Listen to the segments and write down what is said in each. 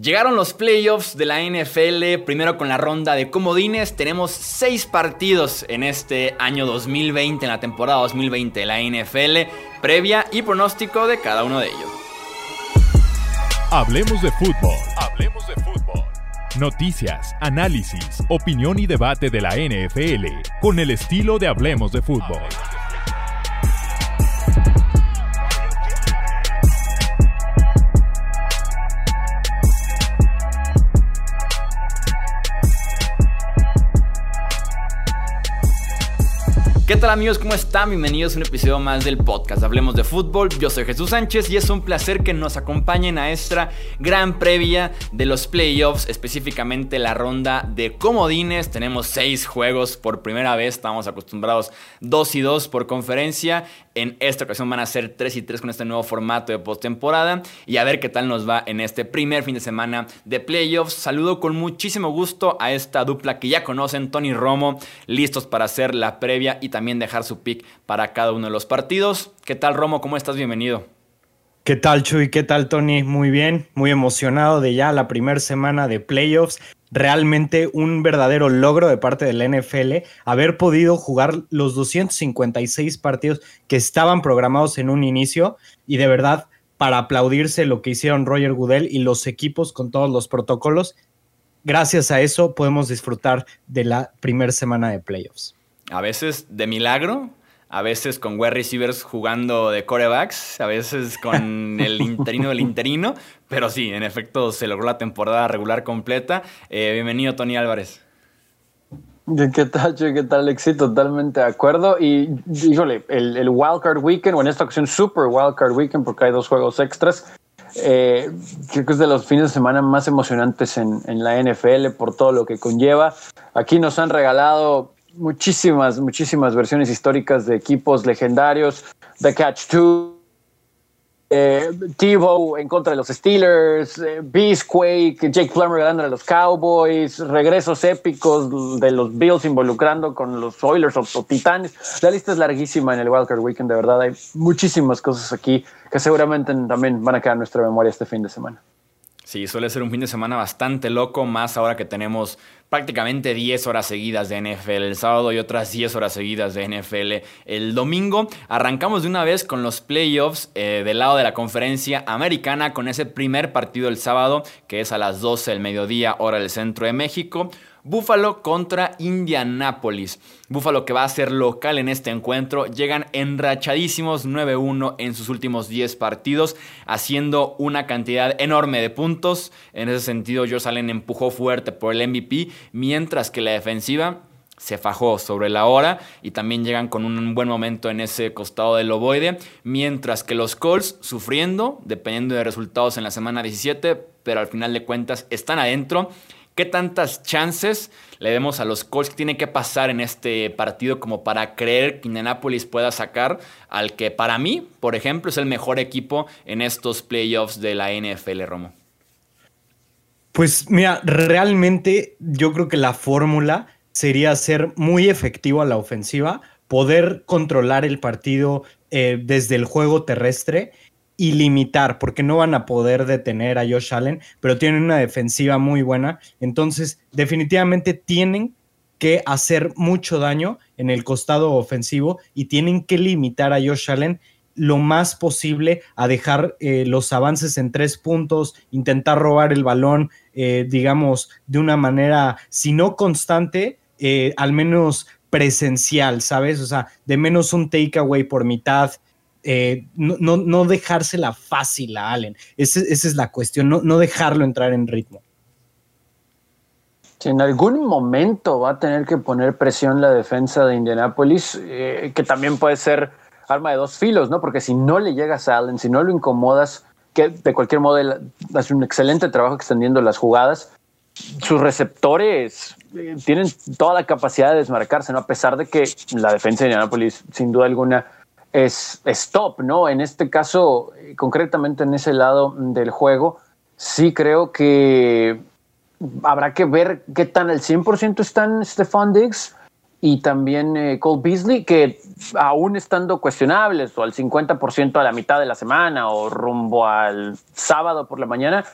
Llegaron los playoffs de la NFL, primero con la ronda de comodines. Tenemos seis partidos en este año 2020, en la temporada 2020 de la NFL, previa y pronóstico de cada uno de ellos. Hablemos de fútbol. Hablemos de fútbol. Noticias, análisis, opinión y debate de la NFL con el estilo de Hablemos de fútbol. ¿Qué tal amigos? ¿Cómo están? Bienvenidos a un episodio más del podcast Hablemos de Fútbol. Yo soy Jesús Sánchez y es un placer que nos acompañen a esta gran previa de los playoffs, específicamente la ronda de comodines. Tenemos seis juegos por primera vez, estamos acostumbrados dos y dos por conferencia. En esta ocasión van a ser 3 y 3 con este nuevo formato de postemporada y a ver qué tal nos va en este primer fin de semana de playoffs. Saludo con muchísimo gusto a esta dupla que ya conocen, Tony Romo, listos para hacer la previa y también dejar su pick para cada uno de los partidos. ¿Qué tal Romo? ¿Cómo estás? Bienvenido. ¿Qué tal Chuy? ¿Qué tal Tony? Muy bien, muy emocionado de ya la primera semana de playoffs realmente un verdadero logro de parte de la NFL haber podido jugar los 256 partidos que estaban programados en un inicio y de verdad para aplaudirse lo que hicieron Roger Goodell y los equipos con todos los protocolos. Gracias a eso podemos disfrutar de la primera semana de playoffs. A veces de milagro, a veces con wide receivers jugando de corebacks, a veces con el interino del interino, pero sí, en efecto se logró la temporada regular completa. Eh, bienvenido, Tony Álvarez. ¿Qué tal, ¿Qué tal, Alexi? Totalmente de acuerdo. Y, híjole, el, el Wildcard Weekend, o en esta ocasión Super Wildcard Weekend, porque hay dos juegos extras, eh, creo que es de los fines de semana más emocionantes en, en la NFL por todo lo que conlleva. Aquí nos han regalado muchísimas, muchísimas versiones históricas de equipos legendarios, The Catch 2, eh, TiVo en contra de los Steelers, eh, Beastquake, Jake Plummer ganando a los Cowboys, regresos épicos de los Bills involucrando con los Oilers o, o, Titanes. La lista es larguísima en el Wildcard Weekend, de verdad. Hay muchísimas cosas aquí que seguramente también van a quedar en nuestra memoria este fin de semana. Sí, suele ser un fin de semana bastante loco, más ahora que tenemos prácticamente 10 horas seguidas de NFL el sábado y otras 10 horas seguidas de NFL el domingo. Arrancamos de una vez con los playoffs eh, del lado de la conferencia americana con ese primer partido el sábado que es a las 12 del mediodía hora del centro de México. Buffalo contra Indianapolis. Buffalo que va a ser local en este encuentro. Llegan enrachadísimos 9-1 en sus últimos 10 partidos, haciendo una cantidad enorme de puntos. En ese sentido, Josh Allen empujó fuerte por el MVP, mientras que la defensiva se fajó sobre la hora y también llegan con un buen momento en ese costado del ovoide, mientras que los Colts sufriendo, dependiendo de resultados en la semana 17, pero al final de cuentas están adentro ¿Qué tantas chances le demos a los Colts que tienen que pasar en este partido como para creer que Indianapolis pueda sacar al que para mí, por ejemplo, es el mejor equipo en estos playoffs de la NFL, Romo? Pues mira, realmente yo creo que la fórmula sería ser muy efectivo a la ofensiva, poder controlar el partido eh, desde el juego terrestre y limitar, porque no van a poder detener a Josh Allen, pero tienen una defensiva muy buena. Entonces, definitivamente tienen que hacer mucho daño en el costado ofensivo y tienen que limitar a Josh Allen lo más posible a dejar eh, los avances en tres puntos, intentar robar el balón, eh, digamos, de una manera, si no constante, eh, al menos presencial, ¿sabes? O sea, de menos un takeaway por mitad, eh, no, no, dejársela fácil a Allen. esa es la cuestión, no, dejarlo entrar en ritmo. En algún momento va a tener que poner presión la defensa de Indianapolis, eh, que también puede ser arma de dos filos, ¿no? Porque si no le llegas a Allen, si no lo incomodas, que de cualquier modo hace un excelente trabajo extendiendo las jugadas, sus receptores eh, tienen toda la capacidad de desmarcarse, ¿no? A pesar de que la defensa de Indianapolis, sin duda alguna, es stop, ¿no? En este caso, concretamente en ese lado del juego, sí creo que habrá que ver qué tan al 100% están Stefan Diggs y también eh, Cole Beasley, que aún estando cuestionables o al 50% a la mitad de la semana o rumbo al sábado por la mañana,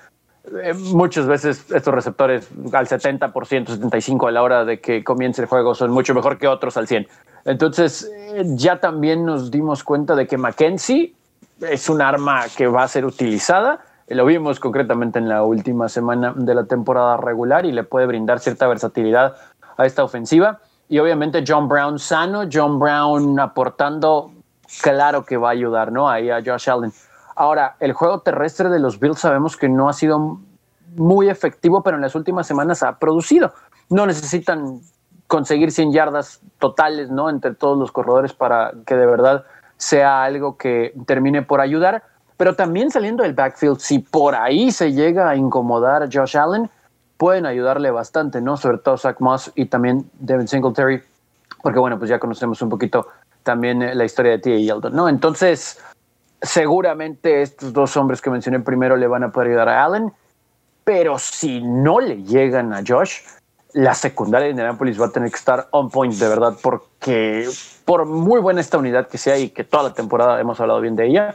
eh, muchas veces estos receptores al 70%, 75% a la hora de que comience el juego son mucho mejor que otros al 100%. Entonces, eh, ya también nos dimos cuenta de que McKenzie es un arma que va a ser utilizada. Lo vimos concretamente en la última semana de la temporada regular y le puede brindar cierta versatilidad a esta ofensiva. Y obviamente John Brown sano, John Brown aportando, claro que va a ayudar, ¿no? Ahí a Josh Allen. Ahora, el juego terrestre de los Bills sabemos que no ha sido muy efectivo, pero en las últimas semanas ha producido. No necesitan conseguir 100 yardas totales, ¿no? Entre todos los corredores para que de verdad sea algo que termine por ayudar. Pero también saliendo del backfield, si por ahí se llega a incomodar a Josh Allen, pueden ayudarle bastante, ¿no? Sobre todo Zach Moss y también Devin Singletary, porque bueno, pues ya conocemos un poquito también la historia de T.A. Yeldon, ¿no? Entonces, seguramente estos dos hombres que mencioné primero le van a poder ayudar a Allen, pero si no le llegan a Josh, la secundaria de Indianapolis va a tener que estar on point de verdad, porque por muy buena esta unidad que sea y que toda la temporada hemos hablado bien de ella,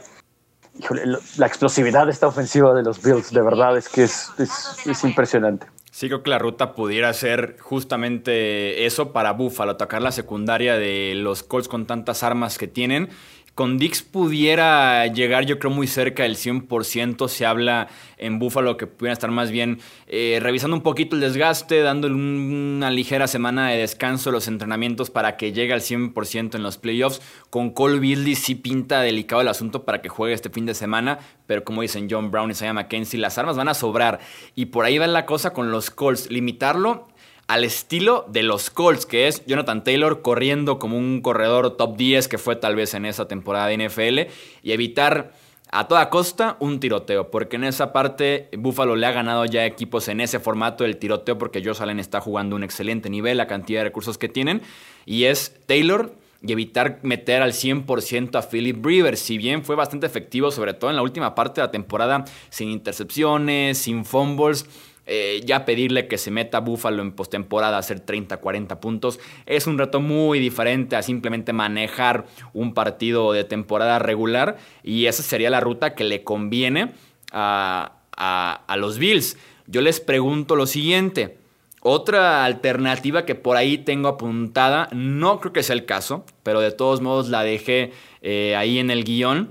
la explosividad de esta ofensiva de los Bills de verdad es que es, es impresionante. Sí, creo que la ruta pudiera ser justamente eso para Buffalo, atacar la secundaria de los Colts con tantas armas que tienen con Dix pudiera llegar, yo creo, muy cerca del 100%. Se habla en Buffalo que pudieran estar más bien eh, revisando un poquito el desgaste, dándole una ligera semana de descanso a los entrenamientos para que llegue al 100% en los playoffs. Con Cole Beasley sí pinta delicado el asunto para que juegue este fin de semana, pero como dicen John Brown y Isaiah McKenzie, las armas van a sobrar. Y por ahí va la cosa con los Colts, limitarlo al estilo de los Colts, que es Jonathan Taylor corriendo como un corredor top 10 que fue tal vez en esa temporada de NFL y evitar a toda costa un tiroteo, porque en esa parte Buffalo le ha ganado ya equipos en ese formato del tiroteo porque Josh Allen está jugando un excelente nivel, la cantidad de recursos que tienen, y es Taylor y evitar meter al 100% a Philip Rivers, si bien fue bastante efectivo, sobre todo en la última parte de la temporada, sin intercepciones, sin fumbles eh, ya pedirle que se meta Buffalo en postemporada a hacer 30, 40 puntos es un reto muy diferente a simplemente manejar un partido de temporada regular y esa sería la ruta que le conviene a, a los Bills. Yo les pregunto lo siguiente. Otra alternativa que por ahí tengo apuntada, no creo que sea el caso, pero de todos modos la dejé eh, ahí en el guion.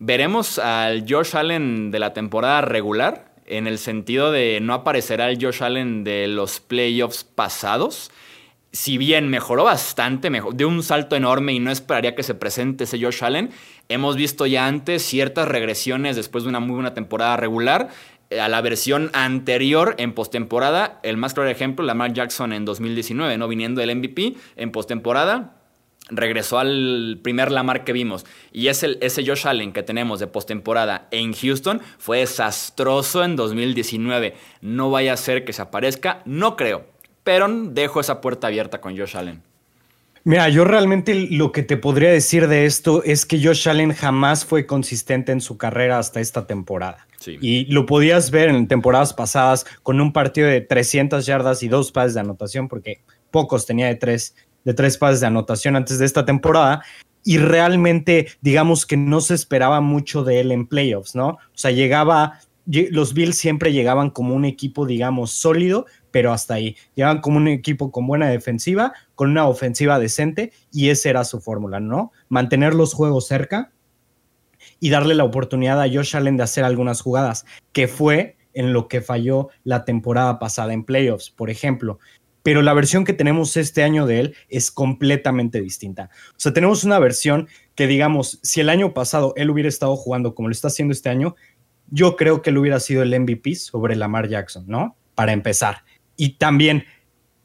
Veremos al Josh Allen de la temporada regular en el sentido de no aparecerá el Josh Allen de los playoffs pasados. Si bien mejoró bastante, mejor, de un salto enorme y no esperaría que se presente ese Josh Allen, hemos visto ya antes ciertas regresiones después de una muy buena temporada regular eh, a la versión anterior en postemporada. El más claro ejemplo, Lamar Jackson en 2019, ¿no? Viniendo del MVP en postemporada, regresó al primer Lamar que vimos. Y ese, ese Josh Allen que tenemos de postemporada en Houston fue desastroso en 2019. No vaya a ser que se aparezca, no creo. Pero dejo esa puerta abierta con Josh Allen. Mira, yo realmente lo que te podría decir de esto es que Josh Allen jamás fue consistente en su carrera hasta esta temporada. Y lo podías ver en temporadas pasadas con un partido de 300 yardas y dos pases de anotación, porque pocos tenía de tres de tres pases de anotación antes de esta temporada y realmente digamos que no se esperaba mucho de él en playoffs, ¿no? O sea, llegaba, los Bills siempre llegaban como un equipo, digamos, sólido, pero hasta ahí. Llegaban como un equipo con buena defensiva, con una ofensiva decente y esa era su fórmula, ¿no? Mantener los juegos cerca y darle la oportunidad a Josh Allen de hacer algunas jugadas, que fue en lo que falló la temporada pasada en playoffs. Por ejemplo, pero la versión que tenemos este año de él es completamente distinta. O sea, tenemos una versión que, digamos, si el año pasado él hubiera estado jugando como lo está haciendo este año, yo creo que él hubiera sido el MVP sobre Lamar Jackson, ¿no? Para empezar. Y también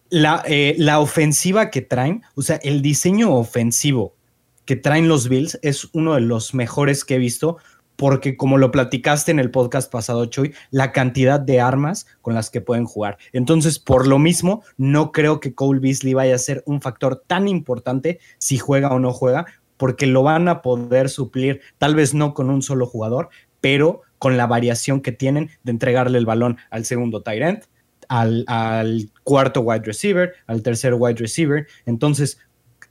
la, eh, la ofensiva que traen, o sea, el diseño ofensivo que traen los Bills es uno de los mejores que he visto porque como lo platicaste en el podcast pasado, Chuy, la cantidad de armas con las que pueden jugar. Entonces, por lo mismo, no creo que Cole Beasley vaya a ser un factor tan importante si juega o no juega, porque lo van a poder suplir, tal vez no con un solo jugador, pero con la variación que tienen de entregarle el balón al segundo tight end, al, al cuarto wide receiver, al tercer wide receiver. Entonces,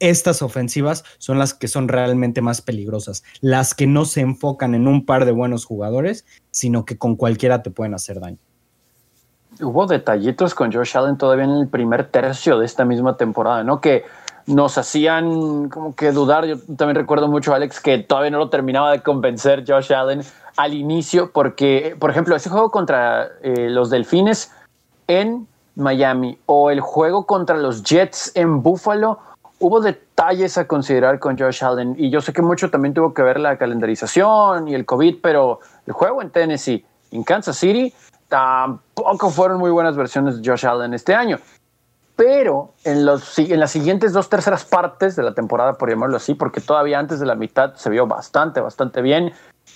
estas ofensivas son las que son realmente más peligrosas, las que no se enfocan en un par de buenos jugadores, sino que con cualquiera te pueden hacer daño. hubo detallitos con Josh Allen todavía en el primer tercio de esta misma temporada, ¿no? Que nos hacían como que dudar. Yo también recuerdo mucho, Alex, que todavía no lo terminaba de convencer Josh Allen al inicio, porque, por ejemplo, ese juego contra eh, los Delfines en Miami o el juego contra los Jets en Buffalo, hubo detalles a considerar con Josh Allen. Y yo sé que mucho también tuvo que ver la calendarización y el COVID, pero el juego en Tennessee, en Kansas City, tampoco fueron muy buenas versiones de Josh Allen este año pero en, los, en las siguientes dos terceras partes de la temporada, por llamarlo así, porque todavía antes de la mitad se vio bastante, bastante bien,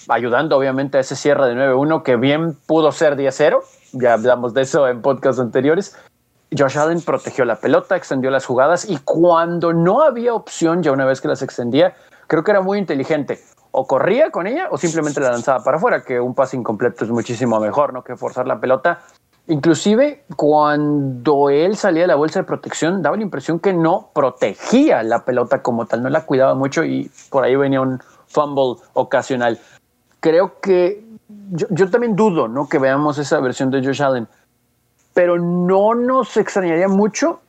ayudando obviamente a ese cierre de 9-1 que bien pudo ser 10-0, ya hablamos de eso en podcasts anteriores. Josh Allen protegió la pelota, extendió las jugadas y cuando no había opción, ya una vez que las extendía, creo que era muy inteligente. O corría con ella o simplemente la lanzaba para afuera, que un pase incompleto es muchísimo mejor ¿no? que forzar la pelota Inclusive cuando él salía de la bolsa de protección, daba la impresión que no protegía la pelota como tal, no la cuidaba mucho y por ahí venía un fumble ocasional. Creo que yo, también dudo ¿no? que veamos esa versión de Josh Allen, pero no nos extrañaría mucho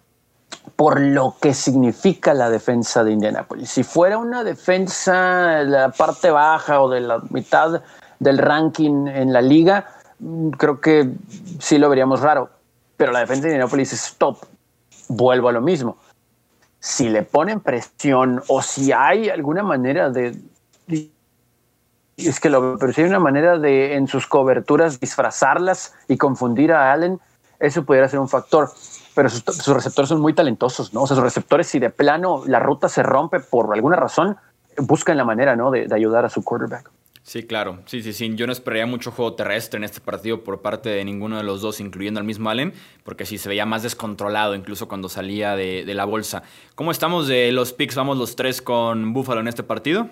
por lo que significa la defensa de Indianapolis. Si fuera una defensa de la parte baja o de la mitad del ranking en la liga, Mm, creo que sí lo veríamos raro. Pero la defensa de Indianapolis es top. Vuelvo a lo mismo. Si le ponen presión o si hay alguna manera de. Es que lo pero si hay una manera de en sus coberturas disfrazarlas y confundir a Allen, eso pudiera ser un factor. Pero sus, receptores son muy talentosos, ¿no? O sea, sus receptores, si de plano la ruta se rompe por alguna razón, buscan la manera, ¿no? de ayudar a su quarterback. Sí, claro. Sí, sí, sí. Yo no esperaría mucho juego terrestre en este partido por parte de ninguno de los dos, incluyendo al mismo Allen, porque sí se veía más descontrolado incluso cuando salía de, la bolsa. ¿Cómo estamos de los picks? ¿Vamos los tres con Buffalo en este partido?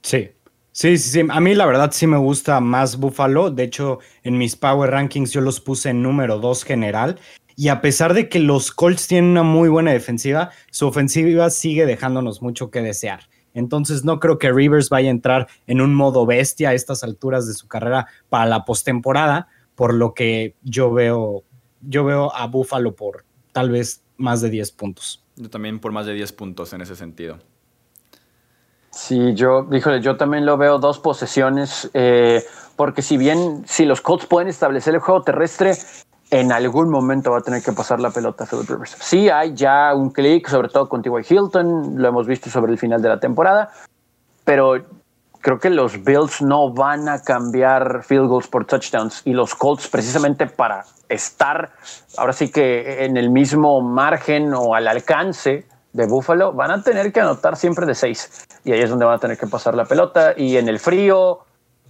Sí. Sí, sí, sí. A mí la verdad sí me gusta más Buffalo. De hecho, en mis Power Rankings yo los puse en número dos general. Y a pesar de que los Colts tienen una muy buena defensiva, su ofensiva sigue dejándonos mucho que desear. Entonces no creo que Rivers vaya a entrar en un modo bestia a estas alturas de su carrera para la postemporada, por lo que yo veo, yo veo a Buffalo por tal vez más de 10 puntos. Yo también por más de 10 puntos en ese sentido. Sí, yo, híjole, yo también lo veo dos posesiones, eh, porque si bien, si los Colts pueden establecer el juego terrestre, en algún momento va a tener que pasar la pelota a Philip Rivers. Sí, hay ya un clic, sobre todo con T.Y. Hilton, lo hemos visto sobre el final de la temporada, pero creo que los Bills no van a cambiar field goals por touchdowns y los Colts precisamente para estar ahora sí que en el mismo margen o al alcance de Buffalo van a tener que anotar siempre de seis y ahí es donde van a tener que pasar la pelota y en el frío,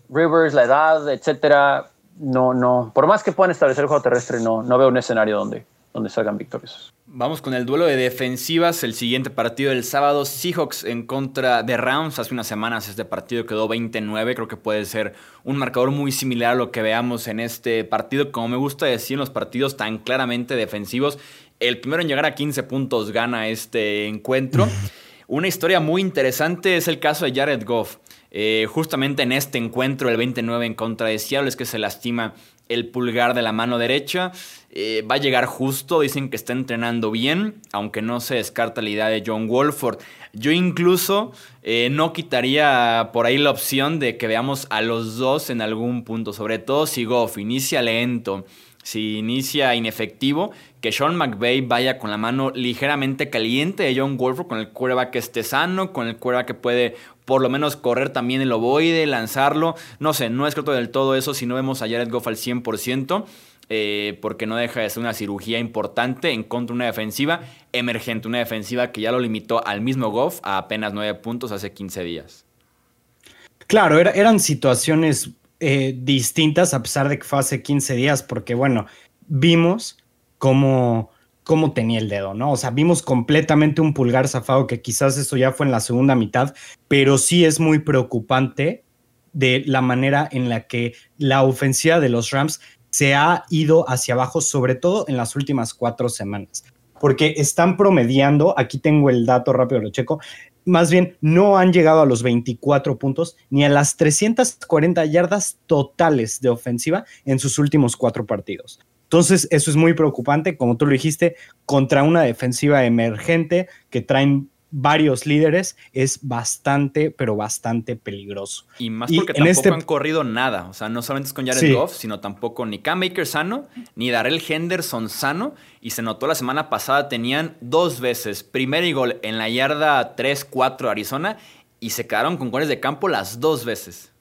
Rivers, la edad, etcétera, no, no, por más que puedan establecer el juego terrestre, no, no veo un escenario donde, donde salgan victoriosos. Vamos con el duelo de defensivas, el siguiente partido del sábado, Seahawks en contra de Rams. Hace unas semanas este partido quedó 29, creo que puede ser un marcador muy similar a lo que veamos en este partido. Como me gusta decir en los partidos tan claramente defensivos, el primero en llegar a 15 puntos gana este encuentro. Una historia muy interesante es el caso de Jared Goff. Eh, justamente en este encuentro, el 29 en contra de Seattle, es que se lastima el pulgar de la mano derecha. Eh, va a llegar justo, dicen que está entrenando bien, aunque no se descarta la idea de John Wolford. Yo incluso eh, no quitaría por ahí la opción de que veamos a los dos en algún punto, sobre todo si Goff inicia lento, si inicia inefectivo, que Sean McVay vaya con la mano ligeramente caliente de John Wolford, con el cuerva que esté sano, con el cuerva que puede por lo menos correr también el ovoide, lanzarlo. No sé, no es cierto del todo eso si no vemos a Jared Goff al 100%. Eh, porque no deja de ser una cirugía importante en contra de una defensiva emergente, una defensiva que ya lo limitó al mismo Goff a apenas 9 puntos hace 15 días. Claro, eran situaciones eh, distintas a pesar de que fue hace 15 días, porque bueno, vimos cómo cómo tenía el dedo, ¿no? O sea, vimos completamente un pulgar zafado que quizás eso ya fue en la segunda mitad, pero sí es muy preocupante de la manera en la que la ofensiva de los Rams se ha ido hacia abajo, sobre todo en las últimas cuatro semanas, porque están promediando, aquí tengo el dato rápido, lo checo, más bien no han llegado a los 24 puntos ni a las 340 yardas totales de ofensiva en sus últimos cuatro partidos. Entonces, eso es muy preocupante, como tú lo dijiste, contra una defensiva emergente que traen varios líderes es bastante, pero bastante peligroso. Y más porque tampoco este... han corrido nada. O sea, no solamente es con Jared Goff, sino tampoco ni Cam Baker sano, ni Darrell Henderson sano. Y se notó la semana pasada, tenían dos veces primer y gol en la yarda 3-4 Arizona y se quedaron con goles de campo las dos veces.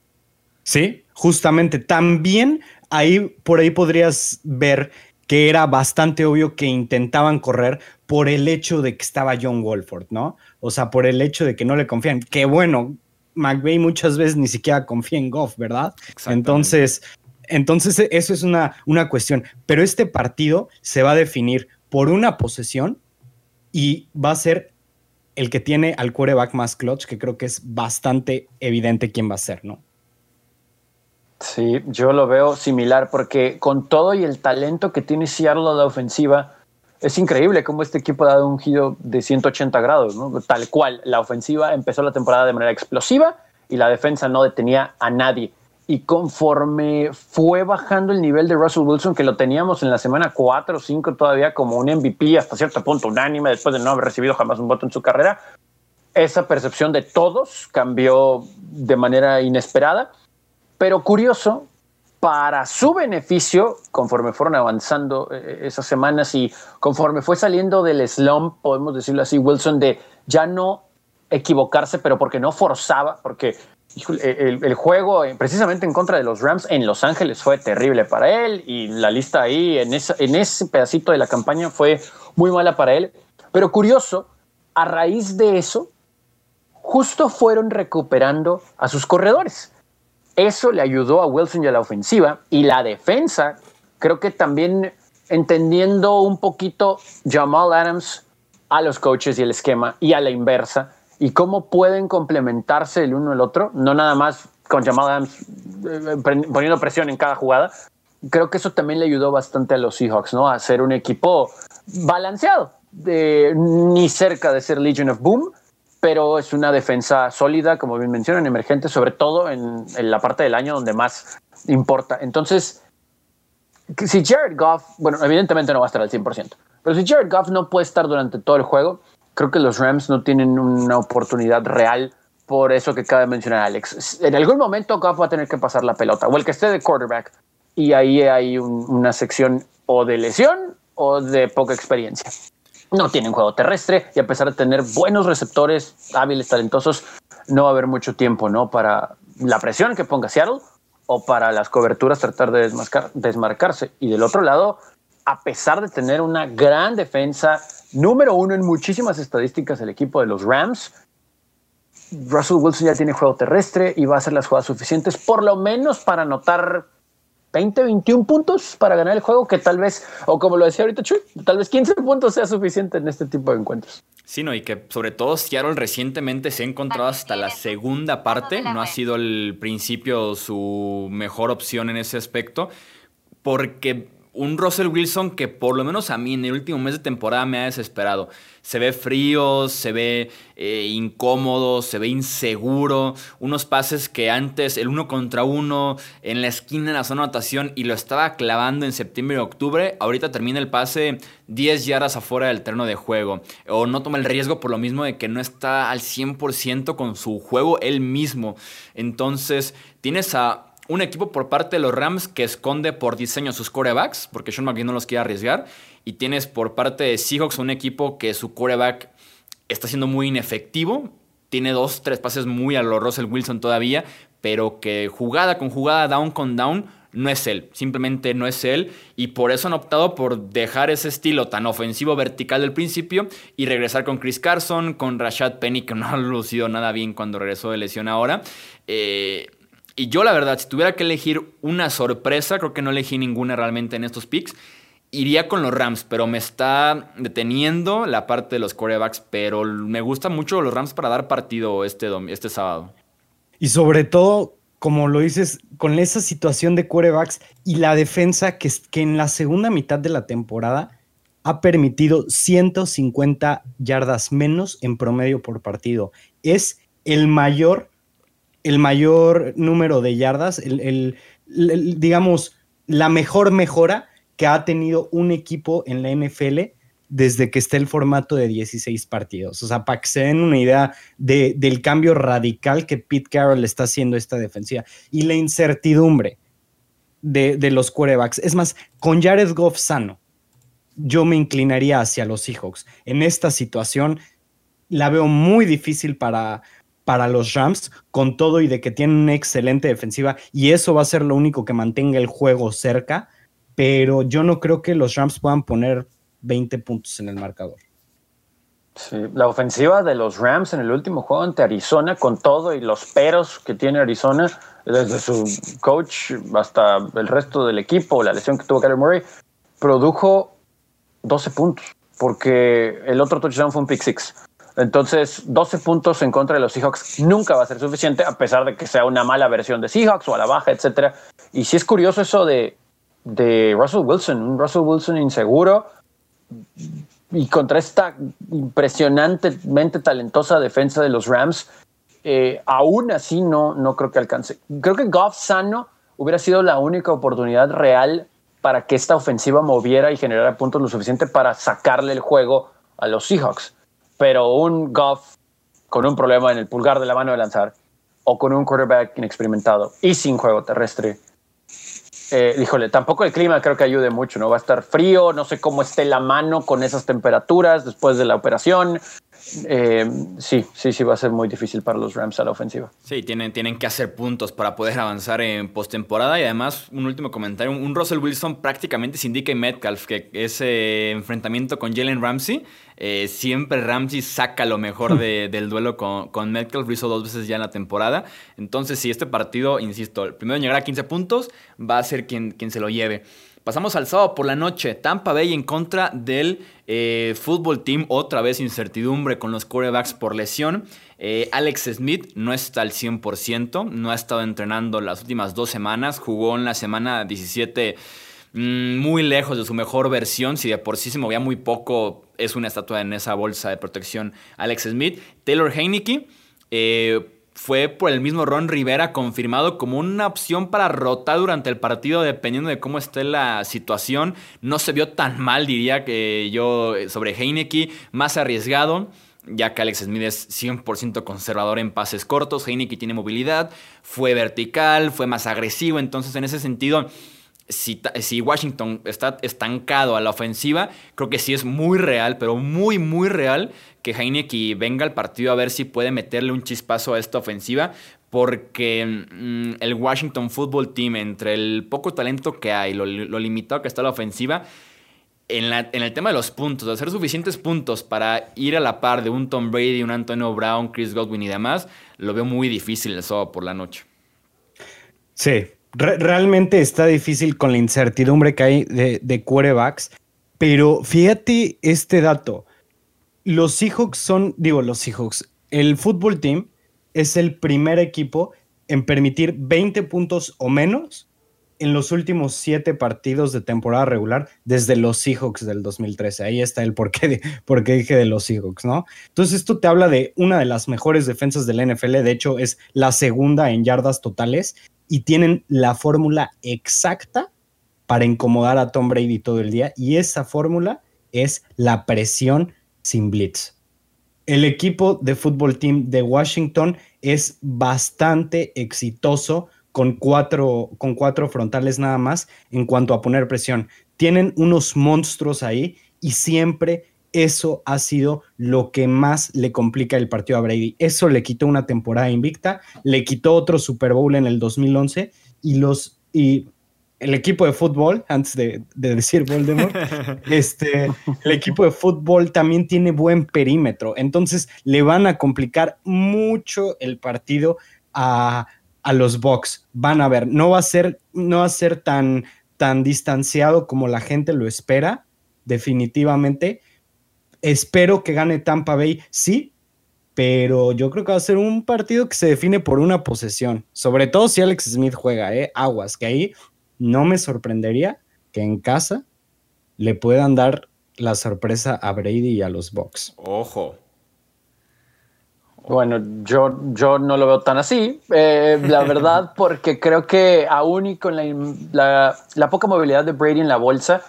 Sí, justamente. También ahí, por ahí podrías ver que era bastante obvio que intentaban correr por el hecho de que estaba John Wolford, ¿no? O sea, por el hecho de que no le confían. Que bueno, McVeigh muchas veces ni siquiera confía en Goff, ¿verdad? Entonces, entonces eso es una, una cuestión. Pero este partido se va a definir por una posesión y va a ser el que tiene al quarterback más clutch, que creo que es bastante evidente quién va a ser, ¿no? Sí, yo lo veo similar porque con todo y el talento que tiene Seattle a la ofensiva, es increíble cómo este equipo ha dado un giro de 180 grados. Tal cual, la ofensiva empezó la temporada de manera explosiva y la defensa no detenía a nadie. Y conforme fue bajando el nivel de Russell Wilson, que lo teníamos en la semana 4 o 5 todavía como un MVP hasta cierto punto unánime, después de no haber recibido jamás un voto en su carrera, esa percepción de todos cambió de manera inesperada. Pero curioso, para su beneficio, conforme fueron avanzando eh, esas semanas y conforme fue saliendo del slump, podemos decirlo así, Wilson, de ya no equivocarse, pero porque no forzaba, porque el, juego eh, precisamente en contra de los Rams en Los Ángeles fue terrible para él y la lista ahí en, en ese pedacito de la campaña fue muy mala para él. Pero curioso, a raíz de eso, justo fueron recuperando a sus corredores. Eso le ayudó a Wilson y a la ofensiva y la defensa, creo que también entendiendo un poquito Jamal Adams a los coaches y el esquema y a la inversa y cómo pueden complementarse el uno el otro, no nada más con Jamal Adams eh, poniendo presión en cada jugada. Creo que eso también le ayudó bastante a los Seahawks, ¿no? A ser un equipo balanceado, de, ni cerca de ser Legion of Boom, pero es una defensa sólida, como bien mencionan, emergente, sobre todo en, la parte del año donde más importa. Entonces, si Jared Goff, bueno, evidentemente no va a estar al 100%, pero si Jared Goff no puede estar durante todo el juego, creo que los Rams no tienen una oportunidad real por eso que acaba de mencionar Alex. En algún momento Goff va a tener que pasar la pelota, o el que esté de quarterback, y ahí hay una sección o de lesión o de poca experiencia no tienen juego terrestre y a pesar de tener buenos receptores, hábiles, talentosos, no va a haber mucho tiempo, ¿no? Para la presión que ponga Seattle o para las coberturas tratar de desmarcarse. Y del otro lado, a pesar de tener una gran defensa, número uno en muchísimas estadísticas el equipo de los Rams, Russell Wilson ya tiene juego terrestre y va a hacer las jugadas suficientes, por lo menos para anotar 20, 21 puntos para ganar el juego, que tal vez, o como lo decía ahorita Chuy, tal vez 15 puntos sea suficiente en este tipo de encuentros. Sí, no, y que sobre todo Seattle recientemente se ha encontrado hasta la segunda parte, no ha sido el principio su mejor opción en ese aspecto, porque un Russell Wilson que por lo menos a mí en el último mes de temporada me ha desesperado. Se ve frío, se ve eh, incómodo, se ve inseguro. Unos pases que antes el uno contra uno en la esquina de la zona de anotación y lo estaba clavando en septiembre y octubre. Ahorita termina el pase 10 yardas afuera del terreno de juego. O no toma el riesgo por lo mismo de que no está al 100% con su juego él mismo. Entonces tienes a un equipo por parte de los Rams que esconde por diseño sus corebacks, porque Sean McVay no los quiere arriesgar. Y tienes por parte de Seahawks un equipo que su coreback está siendo muy inefectivo. Tiene dos, tres pases muy a los Russell Wilson todavía, pero que jugada con jugada, down con down, no es él. Simplemente no es él. Y por eso han optado por dejar ese estilo tan ofensivo vertical del principio y regresar con Chris Carson, con Rashad Penny, que no ha lucido nada bien cuando regresó de lesión ahora. Eh, y yo, la verdad, si tuviera que elegir una sorpresa, creo que no elegí ninguna realmente en estos picks. Iría con los Rams, pero me está deteniendo la parte de los corebacks. Pero me gusta mucho los Rams para dar partido este, este sábado. Y sobre todo, como lo dices, con esa situación de corebacks y la defensa que, que en la segunda mitad de la temporada ha permitido 150 yardas menos en promedio por partido. Es el mayor el mayor número de yardas, el, digamos, la mejor mejora que ha tenido un equipo en la NFL desde que está el formato de 16 partidos. O sea, para que se den una idea del cambio radical que Pete Carroll está haciendo esta defensiva y la incertidumbre de, los quarterbacks. Es más, con Jared Goff sano, yo me inclinaría hacia los Seahawks. En esta situación la veo muy difícil para, para los Rams, con todo y de que tienen una excelente defensiva, y eso va a ser lo único que mantenga el juego cerca, pero yo no creo que los Rams puedan poner 20 puntos en el marcador. Sí, la ofensiva de los Rams en el último juego ante Arizona, con todo y los peros que tiene Arizona, desde su coach hasta el resto del equipo, la lesión que tuvo Kyler Murray, produjo 12 puntos, porque el otro touchdown fue un pick six. Entonces, 12 puntos en contra de los Seahawks nunca va a ser suficiente, a pesar de que sea una mala versión de Seahawks o a la baja, etcétera. Y sí es curioso eso de, Russell Wilson, un Russell Wilson inseguro y contra esta impresionantemente talentosa defensa de los Rams, eh, aún así no, no creo que alcance. Creo que Goff sano hubiera sido la única oportunidad real para que esta ofensiva moviera y generara puntos lo suficiente para sacarle el juego a los Seahawks. Pero un Goff con un problema en el pulgar de la mano de lanzar o con un quarterback inexperimentado y sin juego terrestre. Eh, tampoco el clima creo que ayude mucho, ¿no? Va a estar frío, no sé cómo esté la mano con esas temperaturas después de la operación. Eh, sí, sí, sí, va a ser muy difícil para los Rams a la ofensiva. Sí, tienen, tienen que hacer puntos para poder avanzar en postemporada. Y además, un último comentario: un Russell Wilson prácticamente sin indica Metcalf que ese enfrentamiento con Jalen Ramsey. Eh, siempre Ramsey saca lo mejor del duelo con, con Metcalf, lo hizo dos veces ya en la temporada. Entonces, si este partido, insisto, el primero en llegar a 15 puntos, va a ser quien, quien se lo lleve. Pasamos al sábado por la noche. Tampa Bay en contra del eh, fútbol team. Otra vez incertidumbre con los quarterbacks por lesión. Eh, Alex Smith no está al 100%. No ha estado entrenando las últimas dos semanas. Jugó en la semana 17 mm, muy lejos de su mejor versión. Si de por sí se movía muy poco, es una estatua en esa bolsa de protección Alex Smith. Taylor Heineke. Eh, fue por el mismo Ron Rivera confirmado como una opción para rotar durante el partido dependiendo de cómo esté la situación. No se vio tan mal, diría que yo, eh, sobre Heineke, más arriesgado ya que Alex Smith es 100% conservador en pases cortos, Heineke tiene movilidad, fue vertical, fue más agresivo, entonces en ese sentido, si, si, Washington está estancado a la ofensiva, creo que sí es muy real, pero muy, muy real que Heineke venga al partido a ver si puede meterle un chispazo a esta ofensiva, porque mm, el Washington Football Team, entre el poco talento que hay, lo, limitado que está la ofensiva, en, el tema de los puntos, hacer suficientes puntos para ir a la par de un Tom Brady, un Antonio Brown, Chris Godwin y demás, lo veo muy difícil el sábado por la noche. Sí, realmente está difícil con la incertidumbre que hay de, de pero fíjate este dato los Seahawks son, digo, los Seahawks, el fútbol team es el primer equipo en permitir 20 puntos o menos en los últimos siete partidos de temporada regular desde los Seahawks del 2013. Ahí está el porqué, de, por qué dije de los Seahawks, ¿no? Entonces esto te habla de una de las mejores defensas del NFL, de hecho es la segunda en yardas totales y tienen la fórmula exacta para incomodar a Tom Brady todo el día y esa fórmula es la presión sin blitz. El equipo de fútbol team de Washington es bastante exitoso con cuatro, con cuatro frontales nada más en cuanto a poner presión. Tienen unos monstruos ahí y siempre eso ha sido lo que más le complica el partido a Brady. Eso le quitó una temporada invicta, le quitó otro Super Bowl en el 2011 y los y el equipo de fútbol, antes de, decir Voldemort, este, el equipo de fútbol también tiene buen perímetro, entonces le van a complicar mucho el partido a, los Bucks. Van a ver, no va a ser, no va a ser tan, tan distanciado como la gente lo espera, definitivamente. Espero que gane Tampa Bay, sí, pero yo creo que va a ser un partido que se define por una posesión, sobre todo si Alex Smith juega, ¿eh? Aguas, que ahí no me sorprendería que en casa le puedan dar la sorpresa a Brady y a los Bucks. Ojo. Bueno, yo, yo no lo veo tan así, eh, la verdad, porque creo que aún y con la, la, poca movilidad de Brady en la bolsa,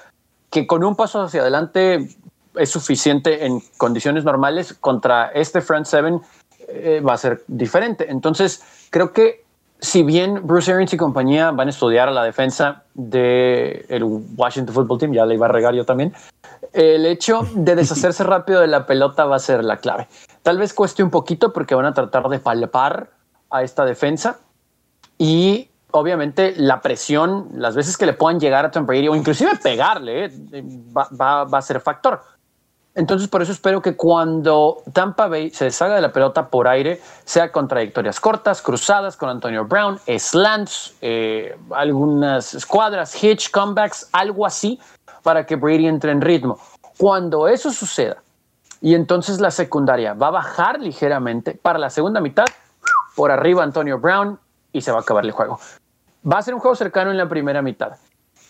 que con un paso hacia adelante es suficiente en condiciones normales, contra este front seven eh, va a ser diferente. Entonces, creo que si bien Bruce Arians y compañía van a estudiar a la defensa del el Washington Football Team, ya le iba a regar yo también, el hecho de deshacerse rápido de la pelota va a ser la clave. Tal vez cueste un poquito porque van a tratar de palpar a esta defensa y obviamente la presión, las veces que le puedan llegar a Tom Brady o inclusive pegarle, eh, va, va a ser factor. Entonces, por eso espero que cuando Tampa Bay se deshaga de la pelota por aire, sea con trayectorias cortas, cruzadas con Antonio Brown, slants, eh, algunas escuadras, hitch, comebacks, algo así, para que Brady entre en ritmo. Cuando eso suceda, y entonces la secundaria va a bajar ligeramente para la segunda mitad, por arriba Antonio Brown y se va a acabar el juego. Va a ser un juego cercano en la primera mitad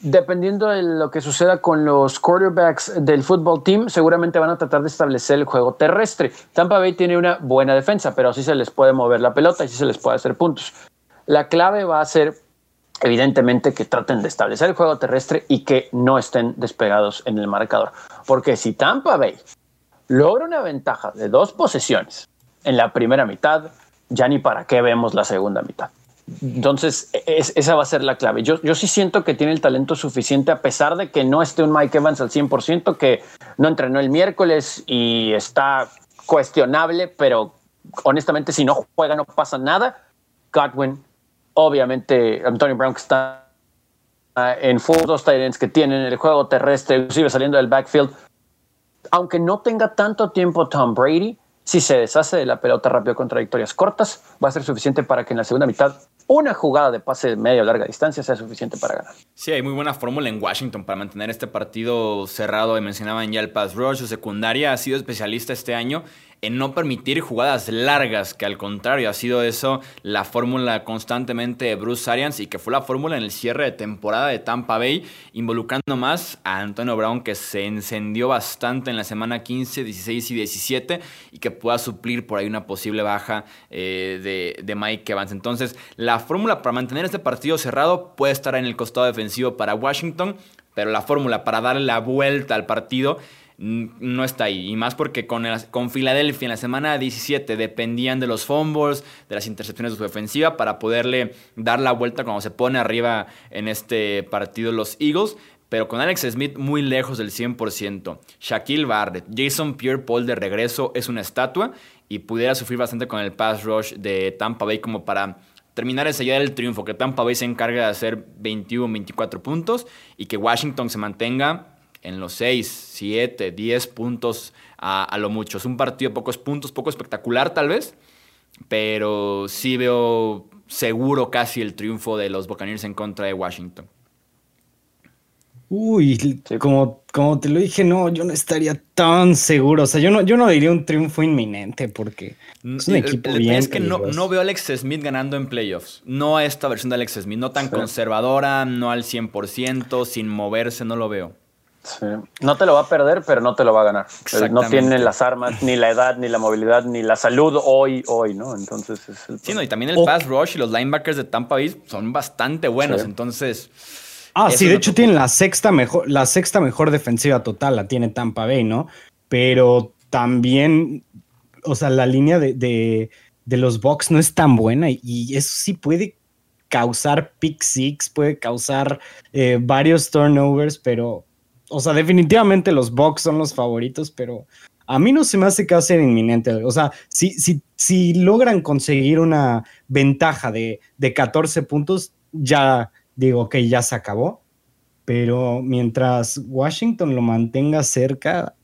dependiendo de lo que suceda con los quarterbacks del fútbol team, seguramente van a tratar de establecer el juego terrestre. Tampa Bay tiene una buena defensa, pero así se les puede mover la pelota y sí se les puede hacer puntos. La clave va a ser, evidentemente, que traten de establecer el juego terrestre y que no estén despegados en el marcador. Porque si Tampa Bay logra una ventaja de dos posesiones en la primera mitad, ya ni para qué vemos la segunda mitad. Entonces, esa va a ser la clave. Yo, yo sí siento que tiene el talento suficiente, a pesar de que no esté un Mike Evans al 100%, que no entrenó el miércoles y está cuestionable, pero honestamente, si no juega, no pasa nada. Godwin, obviamente, Antonio Brown, que está en full dos Titans que tienen el juego terrestre, inclusive saliendo del backfield. Aunque no tenga tanto tiempo Tom Brady, si se deshace de la pelota rápido con trayectorias cortas, va a ser suficiente para que en la segunda mitad una jugada de pase de media o larga distancia sea suficiente para ganar. Sí, hay muy buena fórmula en Washington para mantener este partido cerrado. Mencionaban ya el pass rush, su secundaria ha sido especialista este año en no permitir jugadas largas, que al contrario ha sido eso la fórmula constantemente de Bruce Arians y que fue la fórmula en el cierre de temporada de Tampa Bay, involucrando más a Antonio Brown que se encendió bastante en la semana 15, 16 y 17 y que pueda suplir por ahí una posible baja eh, de, de Mike Evans. Entonces, la fórmula para mantener este partido cerrado puede estar en el costado defensivo para Washington, pero la fórmula para darle la vuelta al partido no está ahí. Y más porque con, con Filadelfia en la semana 17 dependían de los fumbles, de las intercepciones de su defensiva para poderle dar la vuelta cuando se pone arriba en este partido los Eagles. Pero con Alex Smith muy lejos del 100%. Shaquille Barrett, Jason Pierre Paul de regreso es una estatua y pudiera sufrir bastante con el pass rush de Tampa Bay como para terminar ese día del triunfo, que Tampa Bay se encargue de hacer 21, 24 puntos y que Washington se mantenga en los 6, 7, 10 puntos a, lo mucho. Es un partido de pocos puntos, poco espectacular tal vez, pero sí veo seguro casi el triunfo de los Buccaneers en contra de Washington. Uy, como, como te lo dije, no, yo no estaría tan seguro. O sea, yo no, yo no diría un triunfo inminente porque es un equipo bien. Es que no, no, veo a Alex Smith ganando en playoffs. No a esta versión de Alex Smith, no tan conservadora, no al 100%, sin moverse, no lo veo. No te lo va a perder, pero no te lo va a ganar. No tiene las armas, ni la edad, ni la movilidad, ni la salud hoy, hoy, ¿no? Entonces es Sí, no, y también el pass rush y los linebackers de Tampa Bay son bastante buenos. Entonces. Ah, sí, de hecho tienen la sexta mejor, la sexta mejor defensiva total, la tiene Tampa Bay, ¿no? Pero también, o sea, la línea de, de, los Bucks no es tan buena y eso sí puede causar pick six, puede causar eh, varios turnovers, pero o sea, definitivamente los Bucks son los favoritos, pero a mí no se me hace que va a ser inminente. O sea, si, si, si logran conseguir una ventaja de, de 14 puntos, ya digo que ya se acabó. Pero mientras Washington lo mantenga cerca,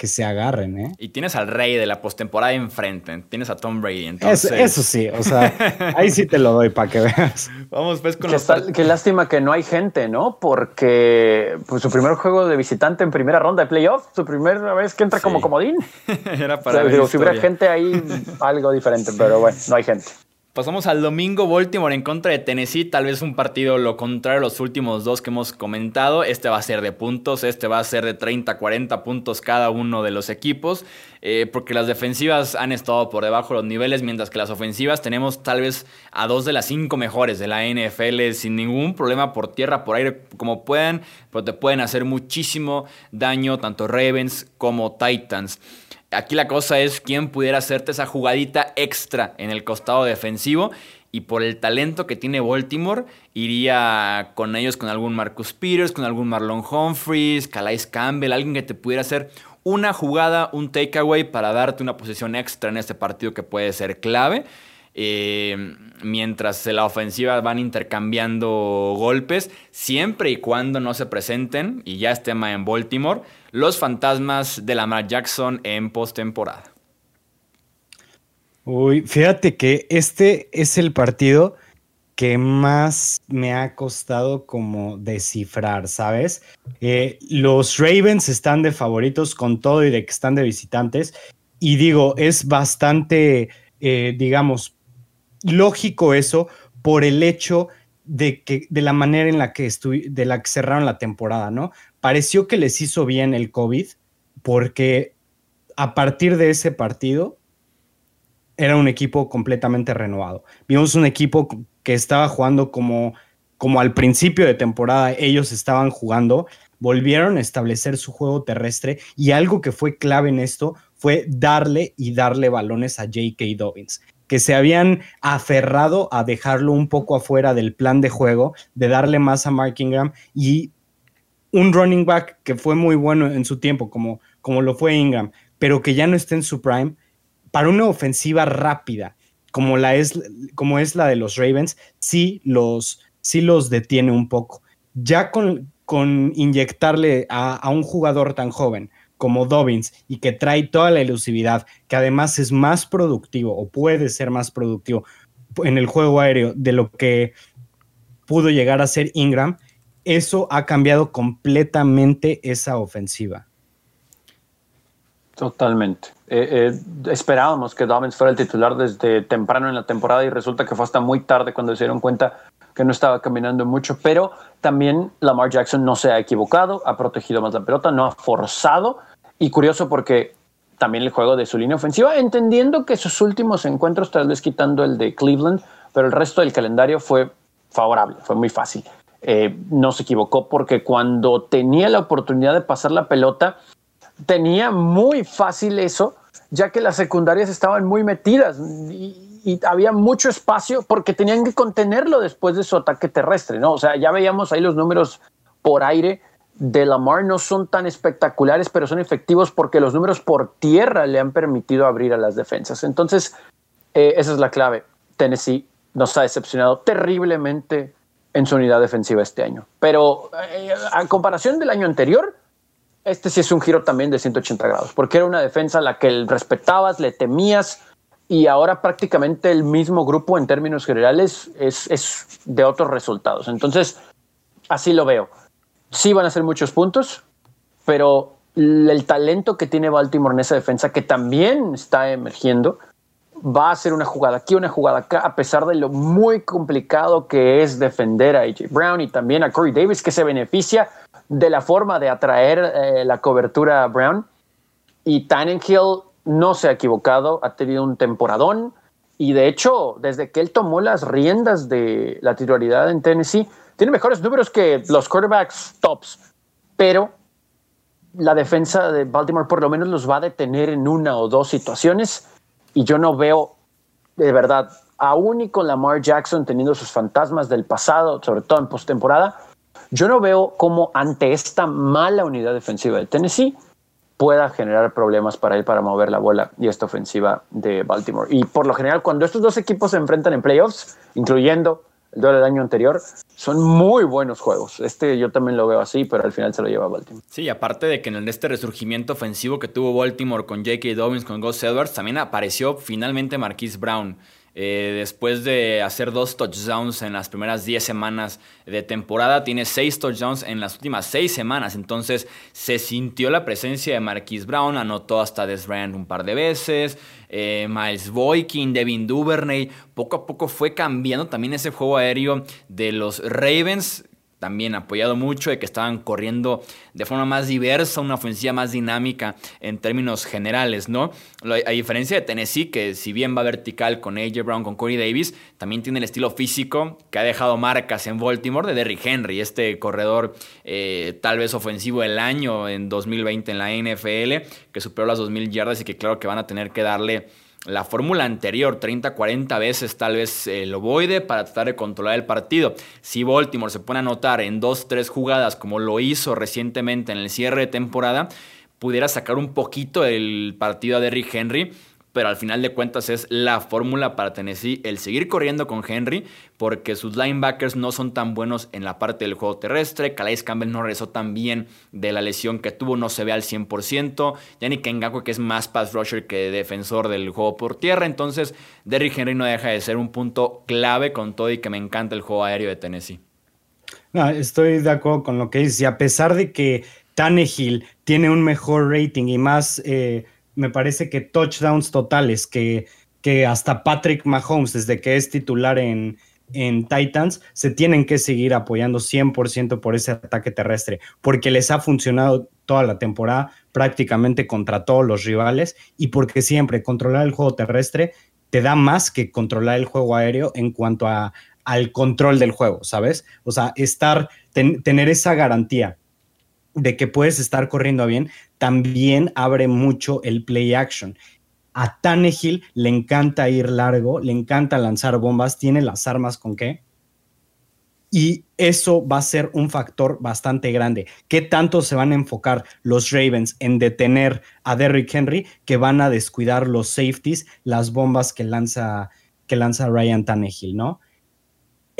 que se agarren, ¿eh? Y tienes al rey de la postemporada enfrente, tienes a Tom Brady. Entonces... Eso, sí, o sea, ahí sí te lo doy para que veas. Vamos pues con qué, los... qué lástima que no hay gente, ¿no? Porque pues, su primer juego de visitante en primera ronda de playoff, su primera vez que entra como comodín. Era para si hubiera gente ahí, algo diferente, pero bueno, no hay gente. Pasamos al domingo, Baltimore en contra de Tennessee, tal vez un partido lo contrario a los últimos dos que hemos comentado. Este va a ser de puntos, este va a ser de 30, 40 puntos cada uno de los equipos, eh, porque las defensivas han estado por debajo de los niveles, mientras que las ofensivas tenemos tal vez a dos de las cinco mejores de la NFL sin ningún problema por tierra, por aire, como puedan, pero te pueden hacer muchísimo daño tanto Ravens como Titans. Aquí la cosa es quién pudiera hacerte esa jugadita extra en el costado defensivo. Y por el talento que tiene Baltimore, iría con ellos con algún Marcus Peters, con algún Marlon Humphries, Calais Campbell, alguien que te pudiera hacer una jugada, un takeaway para darte una posición extra en este partido que puede ser clave. Eh, mientras la ofensiva van intercambiando golpes, siempre y cuando no se presenten, y ya es tema en Baltimore, los fantasmas de Lamar Jackson en postemporada. Uy, fíjate que este es el partido que más me ha costado como descifrar, ¿sabes? Eh, los Ravens están de favoritos con todo y de que están de visitantes. Y digo, es bastante, eh, digamos, lógico eso por el hecho de que de la manera en la que de la que cerraron la temporada, ¿no? Pareció que les hizo bien el COVID porque a partir de ese partido era un equipo completamente renovado. Vimos un equipo que estaba jugando como como al principio de temporada ellos estaban jugando, volvieron a establecer su juego terrestre y algo que fue clave en esto fue darle y darle balones a J.K. Dobbins que se habían aferrado a dejarlo un poco afuera del plan de juego, de darle más a Mark Ingram y un running back que fue muy bueno en su tiempo, como, como lo fue Ingram, pero que ya no está en su prime, para una ofensiva rápida, como, la es, como es la de los Ravens, sí los, sí los detiene un poco. Ya con, con inyectarle a, a un jugador tan joven como Dobbins y que trae toda la elusividad, que además es más productivo o puede ser más productivo en el juego aéreo de lo que pudo llegar a ser Ingram, eso ha cambiado completamente esa ofensiva. Totalmente. Eh, eh, esperábamos que Dobbins fuera el titular desde temprano en la temporada y resulta que fue hasta muy tarde cuando se dieron cuenta que no estaba caminando mucho, pero también Lamar Jackson no se ha equivocado, ha protegido más la pelota, no ha forzado y curioso porque también el juego de su línea ofensiva, entendiendo que sus últimos encuentros, tal vez quitando el de Cleveland, pero el resto del calendario fue favorable, fue muy fácil. Eh, no se equivocó porque cuando tenía la oportunidad de pasar la pelota, tenía muy fácil eso, ya que las secundarias estaban muy metidas y, había mucho espacio porque tenían que contenerlo después de su ataque terrestre, ¿no? O sea, ya veíamos ahí los números por aire de Lamar no son tan espectaculares, pero son efectivos porque los números por tierra le han permitido abrir a las defensas. Entonces, eh, esa es la clave. Tennessee nos ha decepcionado terriblemente en su unidad defensiva este año. Pero eh, a comparación del año anterior, este sí es un giro también de 180 grados, porque era una defensa a la que respetabas, le temías, y ahora prácticamente el mismo grupo en términos generales es, es de otros resultados. Entonces, así lo veo sí van a ser muchos puntos, pero el talento que tiene Baltimore en esa defensa, que también está emergiendo, va a ser una jugada aquí, una jugada acá, a pesar de lo muy complicado que es defender a AJ Brown y también a Corey Davis, que se beneficia de la forma de atraer eh, la cobertura a Brown. Y Tannenhill no se ha equivocado, ha tenido un temporadón. Y de hecho, desde que él tomó las riendas de la titularidad en Tennessee, tiene mejores números que los quarterbacks tops, pero la defensa de Baltimore por lo menos los va a detener en una o dos situaciones y yo no veo de verdad, aún y con Lamar Jackson teniendo sus fantasmas del pasado, sobre todo en postemporada, yo no veo cómo ante esta mala unidad defensiva de Tennessee pueda generar problemas para él para mover la bola y esta ofensiva de Baltimore. Y por lo general, cuando estos dos equipos se enfrentan en playoffs, incluyendo el duelo del año anterior, son muy buenos juegos. Este yo también lo veo así, pero al final se lo lleva Baltimore. Sí, aparte de que en este resurgimiento ofensivo que tuvo Baltimore con J.K. Dobbins, con Gus Edwards, también apareció finalmente Marquise Brown. Eh, después de hacer dos touchdowns en las primeras 10 semanas de temporada, tiene seis touchdowns en las últimas seis semanas. Entonces se sintió la presencia de Marquise Brown, anotó hasta Des un par de veces. Eh, Miles Boykin, Devin Duvernay, poco a poco fue cambiando también ese juego aéreo de los Ravens también apoyado mucho de que estaban corriendo de forma más diversa, una ofensiva más dinámica en términos generales, ¿no? A diferencia de Tennessee, que si bien va vertical con AJ Brown, con Corey Davis, también tiene el estilo físico que ha dejado marcas en Baltimore de Derrick Henry, este corredor eh, tal vez ofensivo del año en 2020 en la NFL, que superó las 2.000 yardas y que claro que van a tener que darle la fórmula anterior, 30-40 veces tal vez el ovoide para tratar de controlar el partido. Si Baltimore se pone a anotar en 2-3 jugadas como lo hizo recientemente en el cierre de temporada, pudiera sacar un poquito el partido a Derrick Henry pero al final de cuentas es la fórmula para Tennessee el seguir corriendo con Henry, porque sus linebackers no son tan buenos en la parte del juego terrestre. Calais Campbell no regresó tan bien de la lesión que tuvo, no se ve al 100%. Yannick Ngakwe, que es más pass rusher que defensor del juego por tierra. Entonces, Derrick Henry no deja de ser un punto clave con todo y que me encanta el juego aéreo de Tennessee. estoy de acuerdo con lo que dices. Y a pesar de que Tannehill tiene un mejor rating y más. Eh, me parece que touchdowns totales, que, que hasta Patrick Mahomes, desde que es titular en, en Titans, se tienen que seguir apoyando 100% por ese ataque terrestre, porque les ha funcionado toda la temporada prácticamente contra todos los rivales y porque siempre controlar el juego terrestre te da más que controlar el juego aéreo en cuanto a, al control del juego, ¿sabes? O sea, estar, tener esa garantía de que puedes estar corriendo bien, también abre mucho el play action. A Tannehill le encanta ir largo, le encanta lanzar bombas, tiene las armas con qué. Y eso va a ser un factor bastante grande. ¿Qué tanto se van a enfocar los Ravens en detener a Derrick Henry que van a descuidar los safeties, las bombas que lanza, que lanza Ryan Tannehill, ¿no?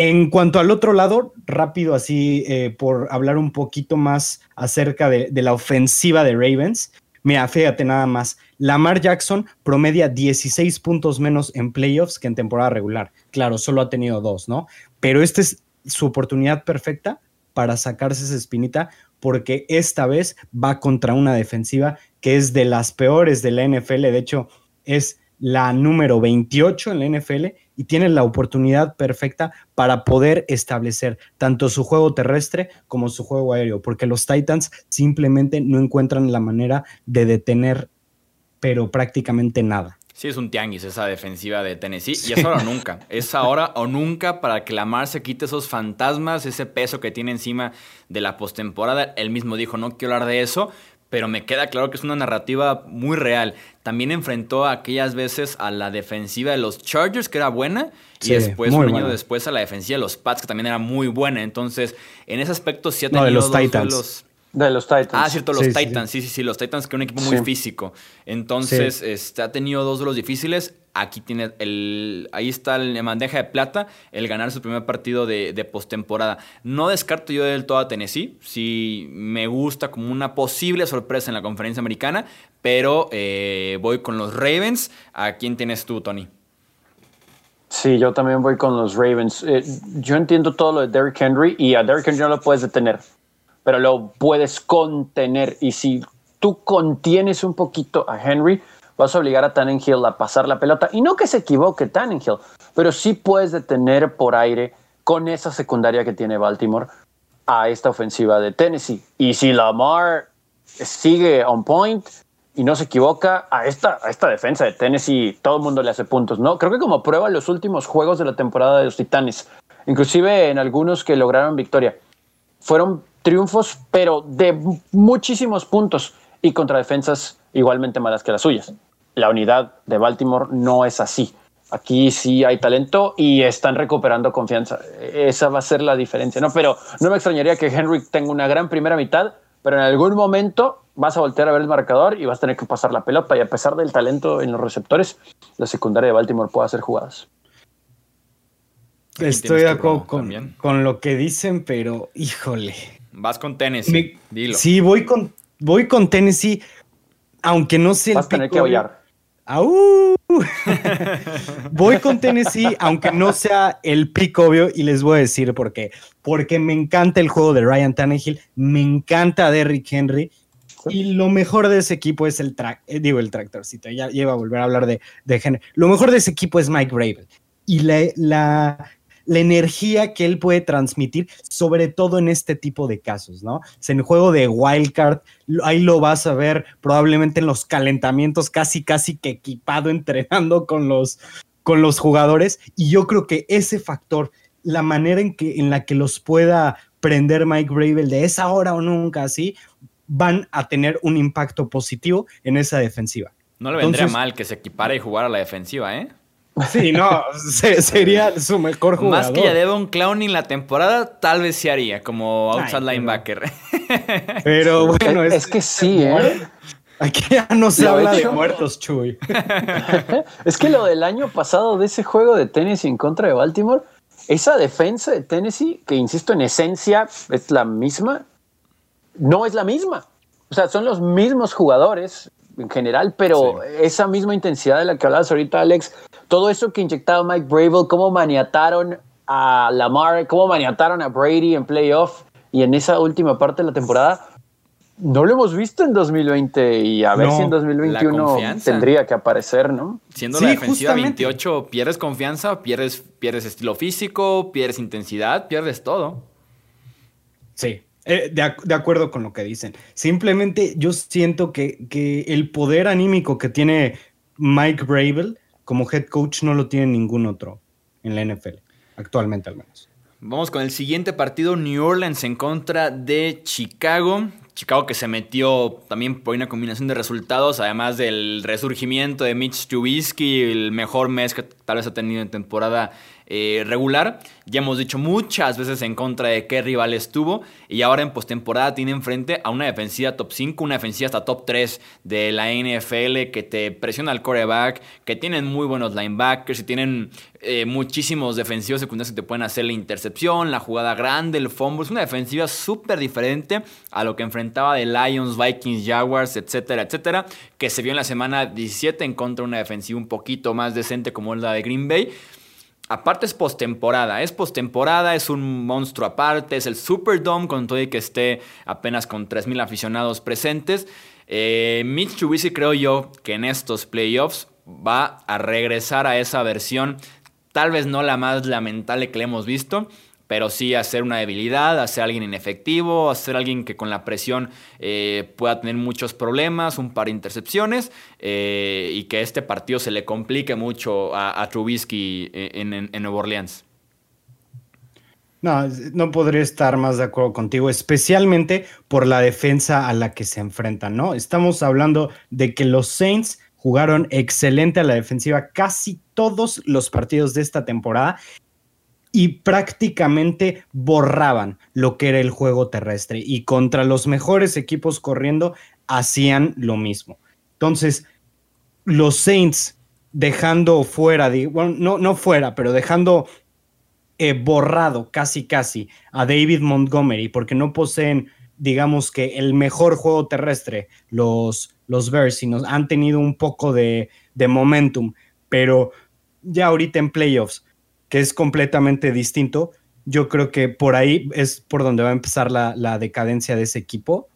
En cuanto al otro lado, rápido así eh, por hablar un poquito más acerca de, la ofensiva de Ravens. Mira, fíjate nada más. Lamar Jackson promedia 16 puntos menos en playoffs que en temporada regular. Claro, solo ha tenido dos, ¿no? Pero esta es su oportunidad perfecta para sacarse esa espinita porque esta vez va contra una defensiva que es de las peores de la NFL. De hecho, es la número 28 en la NFL y tiene la oportunidad perfecta para poder establecer tanto su juego terrestre como su juego aéreo, porque los Titans simplemente no encuentran la manera de detener, pero prácticamente nada. Sí, es un tianguis esa defensiva de Tennessee. Y es ahora o nunca. Es ahora o nunca para que Lamar se quite esos fantasmas, ese peso que tiene encima de la postemporada. Él mismo dijo, no quiero hablar de eso, pero me queda claro que es una narrativa muy real. También enfrentó aquellas veces a la defensiva de los Chargers, que era buena, y después, un año después, a la defensiva de los Pats, que también era muy buena. Entonces, en ese aspecto sí ha tenido de los Titans. De los Titans. Ah, cierto, los Titans, sí. sí, sí, los Titans, que es un equipo muy físico. Entonces, este, ha tenido dos de los difíciles. Aquí tiene el. Ahí está el bandeja de plata, el ganar su primer partido de, de postemporada. No descarto yo del todo a Tennessee. Sí, me gusta como una posible sorpresa en la conferencia americana. Pero eh, voy con los Ravens. ¿A quién tienes tú, Tony? Sí, yo también voy con los Ravens. Eh, yo entiendo todo lo de Derrick Henry y a Derrick Henry no lo puedes detener pero lo puedes contener. Y si tú contienes un poquito a Henry, vas a obligar a Tannenhill a pasar la pelota. Y no que se equivoque Tannenhill, pero sí puedes detener por aire con esa secundaria que tiene Baltimore a esta ofensiva de Tennessee. Y si Lamar sigue on point y no se equivoca, a esta, a esta defensa de Tennessee todo el mundo le hace puntos, ¿no? Creo que como prueba los últimos juegos de la temporada de los Titanes, inclusive en algunos que lograron victoria, fueron triunfos, pero de muchísimos puntos y contra defensas igualmente malas que las suyas. La unidad de Baltimore no es así. Aquí sí hay talento y están recuperando confianza. Esa va a ser la diferencia, ¿no? Pero no me extrañaría que Henry tenga una gran primera mitad, pero en algún momento vas a voltear a ver el marcador y vas a tener que pasar la pelota. Y a pesar del talento en los receptores, la secundaria de Baltimore puede hacer jugadas. Estoy de acuerdo con, con, lo que dicen, pero híjole, Vas con Tennessee. Dilo. Sí, voy con, voy con Tennessee, aunque no sé. Vas a tener que voy con Tennessee, aunque no sea el pick obvio, y les voy a decir por qué. Porque me encanta el juego de Ryan Tannehill, me encanta Derrick Henry, y lo mejor de ese equipo es el track, eh, digo el tractorcito, ya, iba a volver a hablar de, Henry. Lo mejor de ese equipo es Mike Bravel. Y la, la energía que él puede transmitir, sobre todo en este tipo de casos, ¿no? en el juego de Wildcard, ahí lo vas a ver probablemente en los calentamientos, casi, casi que equipado, entrenando con los, con los jugadores. Y yo creo que ese factor, la manera en, que, en la que los pueda prender Mike Bravel de esa hora o nunca así, van a tener un impacto positivo en esa defensiva. No le vendría mal que se equipara y jugara a la defensiva, ¿eh? Sí, no, sería su mejor jugador. Más que ya Devon Clowning la temporada, tal vez se haría como outside linebacker. Pero bueno, es, que sí, ¿eh? Aquí ya no se habla de muertos, Chuy. es que lo del año pasado de ese juego de Tennessee en contra de Baltimore, esa defensa de Tennessee, que insisto, en esencia es la misma, no es la misma. O sea, son los mismos jugadores en general, pero esa misma intensidad de la que hablabas ahorita, Alex, todo eso que inyectaba Mike Bravel, cómo maniataron a Lamar, cómo maniataron a Brady en playoff y en esa última parte de la temporada, no lo hemos visto en 2020 y a ver si en 2021 tendría que aparecer, ¿no? Siendo la defensiva 28, pierdes confianza, pierdes, pierdes estilo físico, pierdes intensidad, pierdes todo. Sí, eh, de, acuerdo con lo que dicen. Simplemente yo siento que, que el poder anímico que tiene Mike Bravel como head coach no lo tiene ningún otro en la NFL, actualmente al menos. Vamos con el siguiente partido, New Orleans en contra de Chicago. Chicago que se metió también por una combinación de resultados, además del resurgimiento de Mitch Trubisky, el mejor mes que tal vez ha tenido en temporada eh, regular. Ya hemos dicho muchas veces en contra de qué rival estuvo. Y ahora en postemporada tiene enfrente a una defensiva top 5, una defensiva hasta top 3 de la NFL que te presiona al coreback, que tienen muy buenos linebackers y tienen eh, muchísimos defensivos secundarios que te pueden hacer la intercepción, la jugada grande, el fumble. Es una defensiva súper diferente a lo que enfrentaba de Lions, Vikings, Jaguars, etcétera, etcétera, que se vio en la semana 17 en contra de una defensiva un poquito más decente como es la de Green Bay. Aparte es postemporada, es postemporada, es un monstruo aparte, es el Superdome con todo y que esté apenas con 3.000 aficionados presentes. Eh, Mitch Trubisky creo yo que en estos playoffs va a regresar a esa versión, tal vez no la más lamentable que le hemos visto, pero sí hacer una debilidad, hacer alguien inefectivo, hacer alguien que con la presión eh, pueda tener muchos problemas, un par de intercepciones eh, y que este partido se le complique mucho a, Trubisky en, en, Nueva Orleans. No, no podría estar más de acuerdo contigo, especialmente por la defensa a la que se enfrentan, ¿no? Estamos hablando de que los Saints jugaron excelente a la defensiva casi todos los partidos de esta temporada y prácticamente borraban lo que era el juego terrestre y contra los mejores equipos corriendo hacían lo mismo. Entonces, los Saints dejando fuera, bueno, no, no fuera, pero dejando eh, borrado casi casi a David Montgomery porque no poseen, digamos que el mejor juego terrestre, los, los Bears, nos han tenido un poco de, de momentum, pero ya ahorita en playoffs que es completamente distinto. Yo creo que por ahí es por donde va a empezar la, decadencia de ese equipo.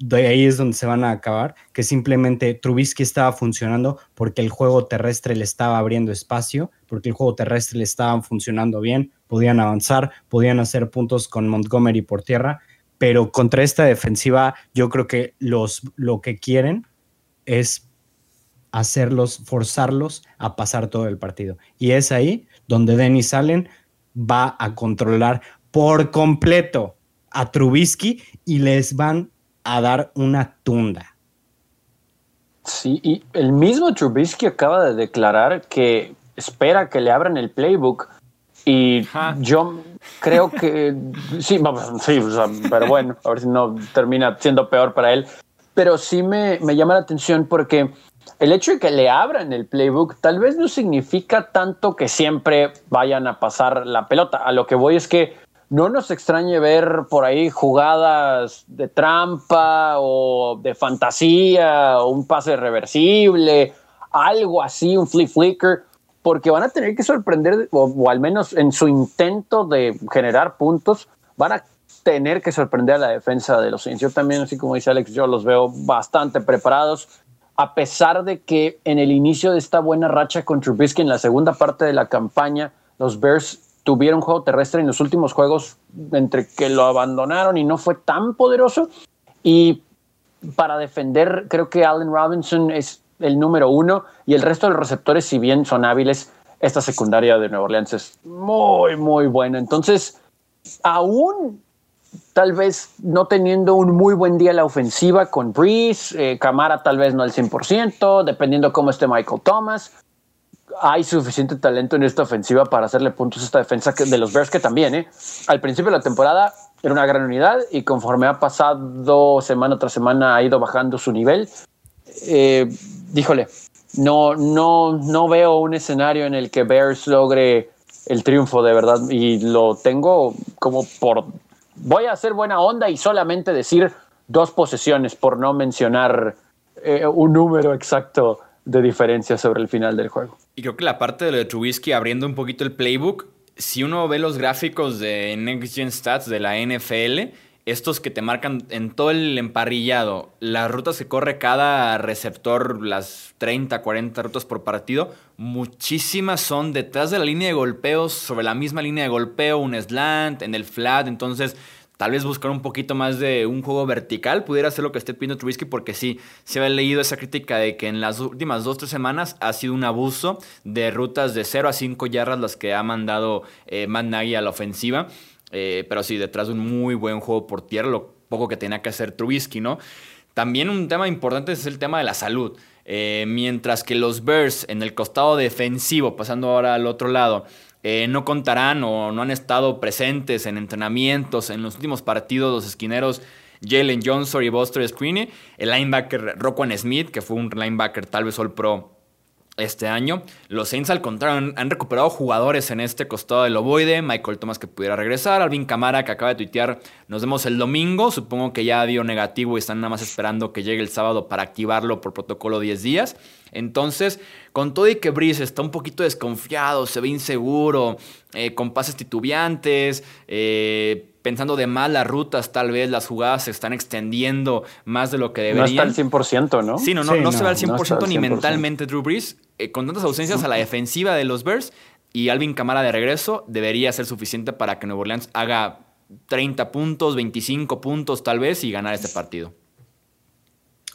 De ahí es donde se van a acabar, que simplemente Trubisky estaba funcionando porque el juego terrestre le estaba abriendo espacio, porque el juego terrestre le estaba funcionando bien, podían avanzar, podían hacer puntos con Montgomery por tierra, pero contra esta defensiva yo creo que los, lo que quieren es hacerlos, forzarlos a pasar todo el partido. Y es ahí donde Dennis Allen va a controlar por completo a Trubisky y les van a dar una tunda. Sí, y el mismo Trubisky acaba de declarar que espera que le abran el playbook y yo creo que sí, vamos, sí, pero bueno, a ver si no termina siendo peor para él. Pero sí me, me llama la atención porque el hecho de que le abran el playbook tal vez no significa tanto que siempre vayan a pasar la pelota. A lo que voy es que no nos extrañe ver por ahí jugadas de trampa o de fantasía o un pase reversible. algo así, un flip flicker, porque van a tener que sorprender, o, al menos en su intento de generar puntos, van a tener que sorprender a la defensa de los Saints. Yo también, así como dice Alex, yo los veo bastante preparados, a pesar de que en el inicio de esta buena racha con Trubisky en la segunda parte de la campaña, los Bears tuvieron juego terrestre en los últimos juegos entre que lo abandonaron y no fue tan poderoso. Y para defender, creo que Allen Robinson es el número uno y el resto de los receptores, si bien son hábiles, esta secundaria de Nueva Orleans es muy, muy buena. Entonces, aún tal vez no teniendo un muy buen día la ofensiva con Breeze, eh, Camara tal vez no al 100%, dependiendo cómo esté Michael Thomas, hay suficiente talento en esta ofensiva para hacerle puntos a esta defensa de los Bears que también, ¿eh? Al principio de la temporada era una gran unidad y conforme ha pasado semana tras semana ha ido bajando su nivel. Eh, díjole, no, no, no veo un escenario en el que Bears logre el triunfo de verdad y lo tengo como por... Voy a hacer buena onda y solamente decir dos posesiones por no mencionar eh, un número exacto de diferencia sobre el final del juego. Y creo que la parte de lo de Trubisky abriendo un poquito el playbook, si uno ve los gráficos de Next Gen Stats de la NFL, estos que te marcan en todo el emparrillado, las rutas que corre cada receptor, las 30, 40 rutas por partido, muchísimas son detrás de la línea de golpeos, sobre la misma línea de golpeo, un slant, en el flat, entonces tal vez buscar un poquito más de un juego vertical pudiera ser lo que esté pidiendo Trubisky porque sí, se había leído esa crítica de que en las últimas dos, tres semanas ha sido un abuso de rutas de 0 a 5 yardas las que ha mandado eh, Matt Nagy a la ofensiva. Eh, pero sí, detrás de un muy buen juego por tierra, lo poco que tenía que hacer Trubisky, ¿no? También un tema importante es el tema de la salud. Eh, mientras que los Bears en el costado defensivo, pasando ahora al otro lado, eh, no contarán o no han estado presentes en entrenamientos en los últimos partidos los esquineros Jalen Johnson y Buster Screeney, el linebacker Roquan Smith, que fue un linebacker tal vez All Pro este año. Los Saints, al contrario, han, recuperado jugadores en este costado del ovoide. Michael Thomas que pudiera regresar. Alvin Camara que acaba de tuitear. Nos vemos el domingo. Supongo que ya dio negativo y están nada más esperando que llegue el sábado para activarlo por protocolo 10 días. Entonces, con todo y que Brice está un poquito desconfiado, se ve inseguro, eh, con pases titubeantes, eh, pensando de mal las rutas, tal vez las jugadas se están extendiendo más de lo que deberían. No está al 100%, ¿no? Sí, no, no, no, se va al 100%, ni mentalmente Drew Brees. Eh, con tantas ausencias a la defensiva de los Bears y Alvin Camara de regreso, debería ser suficiente para que Nuevo Orleans haga 30 puntos, 25 puntos tal vez y ganar este partido.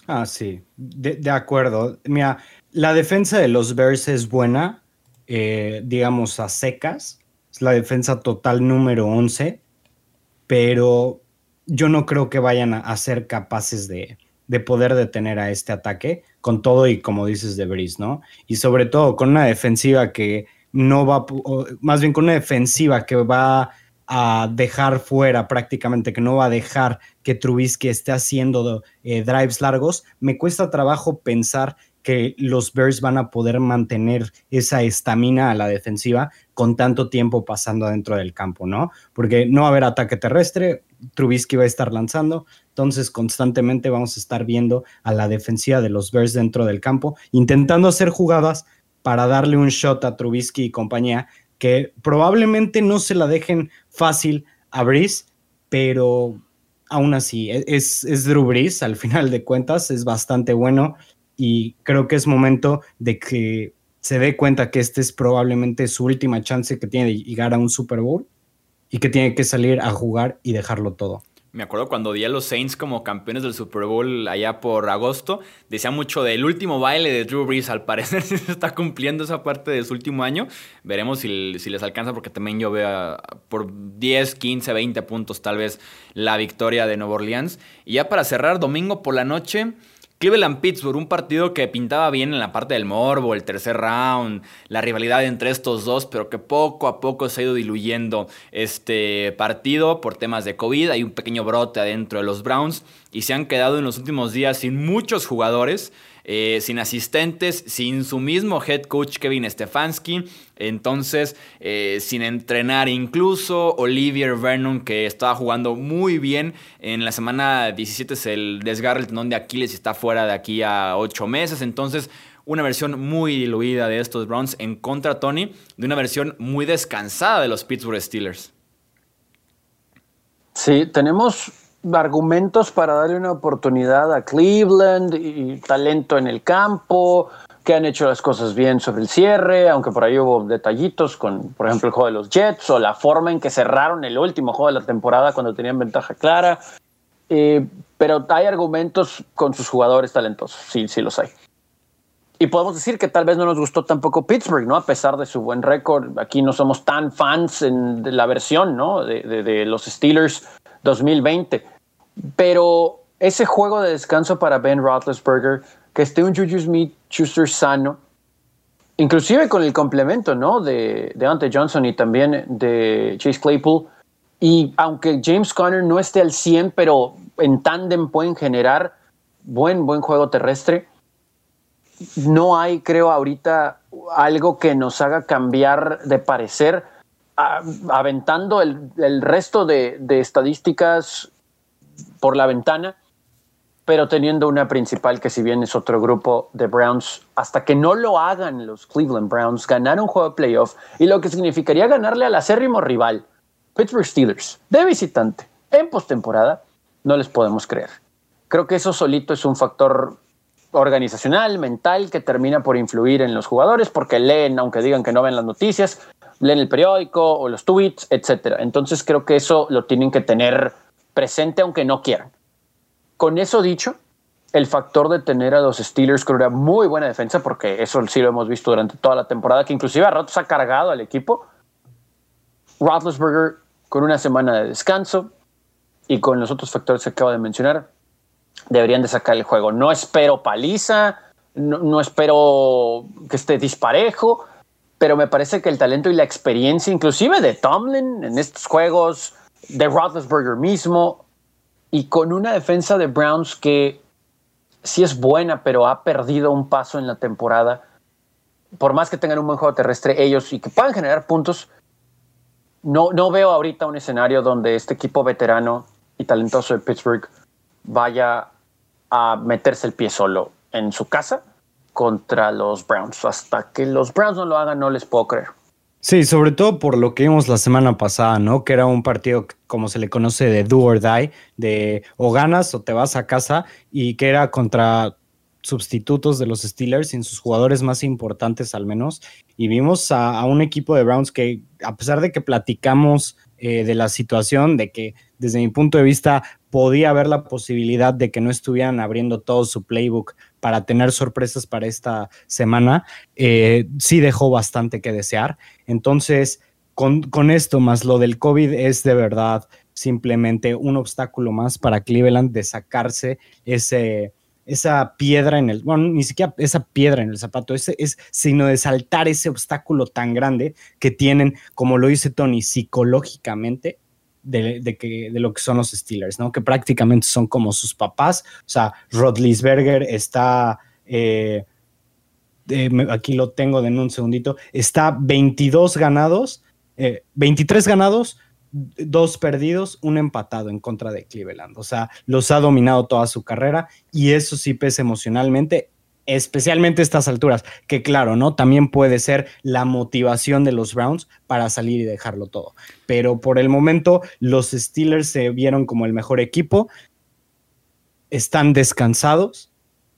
Ah, sí, de, acuerdo. Mira, la defensa de los Bears es buena, eh, digamos a secas. Es la defensa total número 11, pero yo no creo que vayan a, ser capaces de, poder detener a este ataque con todo y como dices de Breeze, ¿no? Y sobre todo con una defensiva que no va, más bien con una defensiva que va a dejar fuera prácticamente, que no va a dejar que Trubisky esté haciendo eh, drives largos, me cuesta trabajo pensar que los Bears van a poder mantener esa estamina a la defensiva con tanto tiempo pasando dentro del campo, ¿no? Porque no va a haber ataque terrestre, Trubisky va a estar lanzando, entonces constantemente vamos a estar viendo a la defensiva de los Bears dentro del campo, intentando hacer jugadas para darle un shot a Trubisky y compañía, que probablemente no se la dejen fácil a Breeze, pero aún así e-, es, es Drew al final de cuentas, es bastante bueno y creo que es momento de que se dé cuenta que este es probablemente su última chance que tiene de llegar a un Super Bowl y que tiene que salir a jugar y dejarlo todo. Me acuerdo cuando di a los Saints como campeones del Super Bowl allá por agosto, decía mucho del último baile de Drew Brees. Al parecer se está cumpliendo esa parte de su último año. Veremos si, si les alcanza, porque también yo veo por 10, 15, 20 puntos tal vez la victoria de Nueva Orleans. Y ya para cerrar, domingo por la noche, Cleveland-Pittsburgh, un partido que pintaba bien en la parte del morbo, el tercer round, la rivalidad entre estos dos, pero que poco a poco se ha ido diluyendo este partido por temas de COVID. Hay un pequeño brote adentro de los Browns y se han quedado en los últimos días sin muchos jugadores. Eh, sin asistentes, sin su mismo head coach Kevin Stefanski, entonces eh, sin entrenar incluso, Olivier Vernon que estaba jugando muy bien, en la semana 17 se desgarra el tendón de Aquiles y está fuera de aquí a 8 meses, entonces una versión muy diluida de estos Browns en contra, Tony, de una versión muy descansada de los Pittsburgh Steelers. Sí, tenemos argumentos para darle una oportunidad a Cleveland y talento en el campo, que han hecho las cosas bien sobre el cierre, aunque por ahí hubo detallitos con, por ejemplo, el juego de los Jets o la forma en que cerraron el último juego de la temporada cuando tenían ventaja clara. Eh, pero hay argumentos con sus jugadores talentosos, sí, sí los hay. Y podemos decir que tal vez no nos gustó tampoco Pittsburgh, ¿no? A pesar de su buen récord, aquí no somos tan fans en, de la versión, ¿no? De, de, los Steelers 2020. Pero ese juego de descanso para Ben Roethlisberger, que esté un Juju Smith-Schuster sano, inclusive con el complemento, ¿no? De, de Johnson y también de Chase Claypool. Y aunque James Conner no esté al 100, pero en tándem pueden generar buen, buen juego terrestre no hay, creo, ahorita algo que nos haga cambiar de parecer, aventando el, resto de, estadísticas por la ventana, pero teniendo una principal que si bien es otro grupo de Browns, hasta que no lo hagan los Cleveland Browns, ganar un juego de playoff y lo que significaría ganarle al acérrimo rival, Pittsburgh Steelers, de visitante, en postemporada, no les podemos creer. Creo que eso solito es un factor organizacional, mental, que termina por influir en los jugadores porque leen, aunque digan que no ven las noticias, leen el periódico o los tweets, etc. Entonces creo que eso lo tienen que tener presente aunque no quieran. Con eso dicho, el factor de tener a los Steelers con una muy buena defensa, porque eso sí lo hemos visto durante toda la temporada, que inclusive a ratos ha cargado al equipo. Roethlisberger con una semana de descanso y con los otros factores que acabo de mencionar, deberían de sacar el juego. No espero paliza, no, espero que esté disparejo, pero me parece que el talento y la experiencia, inclusive de Tomlin en estos juegos, de Roethlisberger mismo, y con una defensa de Browns que sí es buena, pero ha perdido un paso en la temporada. Por más que tengan un buen juego terrestre ellos y que puedan generar puntos, no, no veo ahorita un escenario donde este equipo veterano y talentoso de Pittsburgh vaya a meterse el pie solo en su casa contra los Browns. Hasta que los Browns no lo hagan, no les puedo creer. Sí, sobre todo por lo que vimos la semana pasada, ¿no? Que era un partido, como se le conoce, de do or die, de o ganas o te vas a casa, y que era contra sustitutos de los Steelers, sin sus jugadores más importantes al menos. Y vimos a, un equipo de Browns que, a pesar de que platicamos eh, de la situación, de que desde mi punto de vista podía haber la posibilidad de que no estuvieran abriendo todo su playbook para tener sorpresas para esta semana, eh, sí dejó bastante que desear. Entonces, con, con, esto más lo del COVID es de verdad simplemente un obstáculo más para Cleveland de sacarse ese, esa piedra en el, bueno, ni siquiera esa piedra en el zapato, ese, es, sino de saltar ese obstáculo tan grande que tienen, como lo dice Tony, psicológicamente de, que, de lo que son los Steelers, ¿no? Que prácticamente son como sus papás. O sea, Rodlisberger está, eh, aquí lo tengo en un segundito, está 22 ganados, 23 eh, ganados, dos perdidos, un empatado en contra de Cleveland. O sea, los ha dominado toda su carrera y eso sí pesa emocionalmente especialmente estas alturas, que claro, ¿no? También puede ser la motivación de los Browns para salir y dejarlo todo. Pero por el momento, los Steelers se vieron como el mejor equipo, están descansados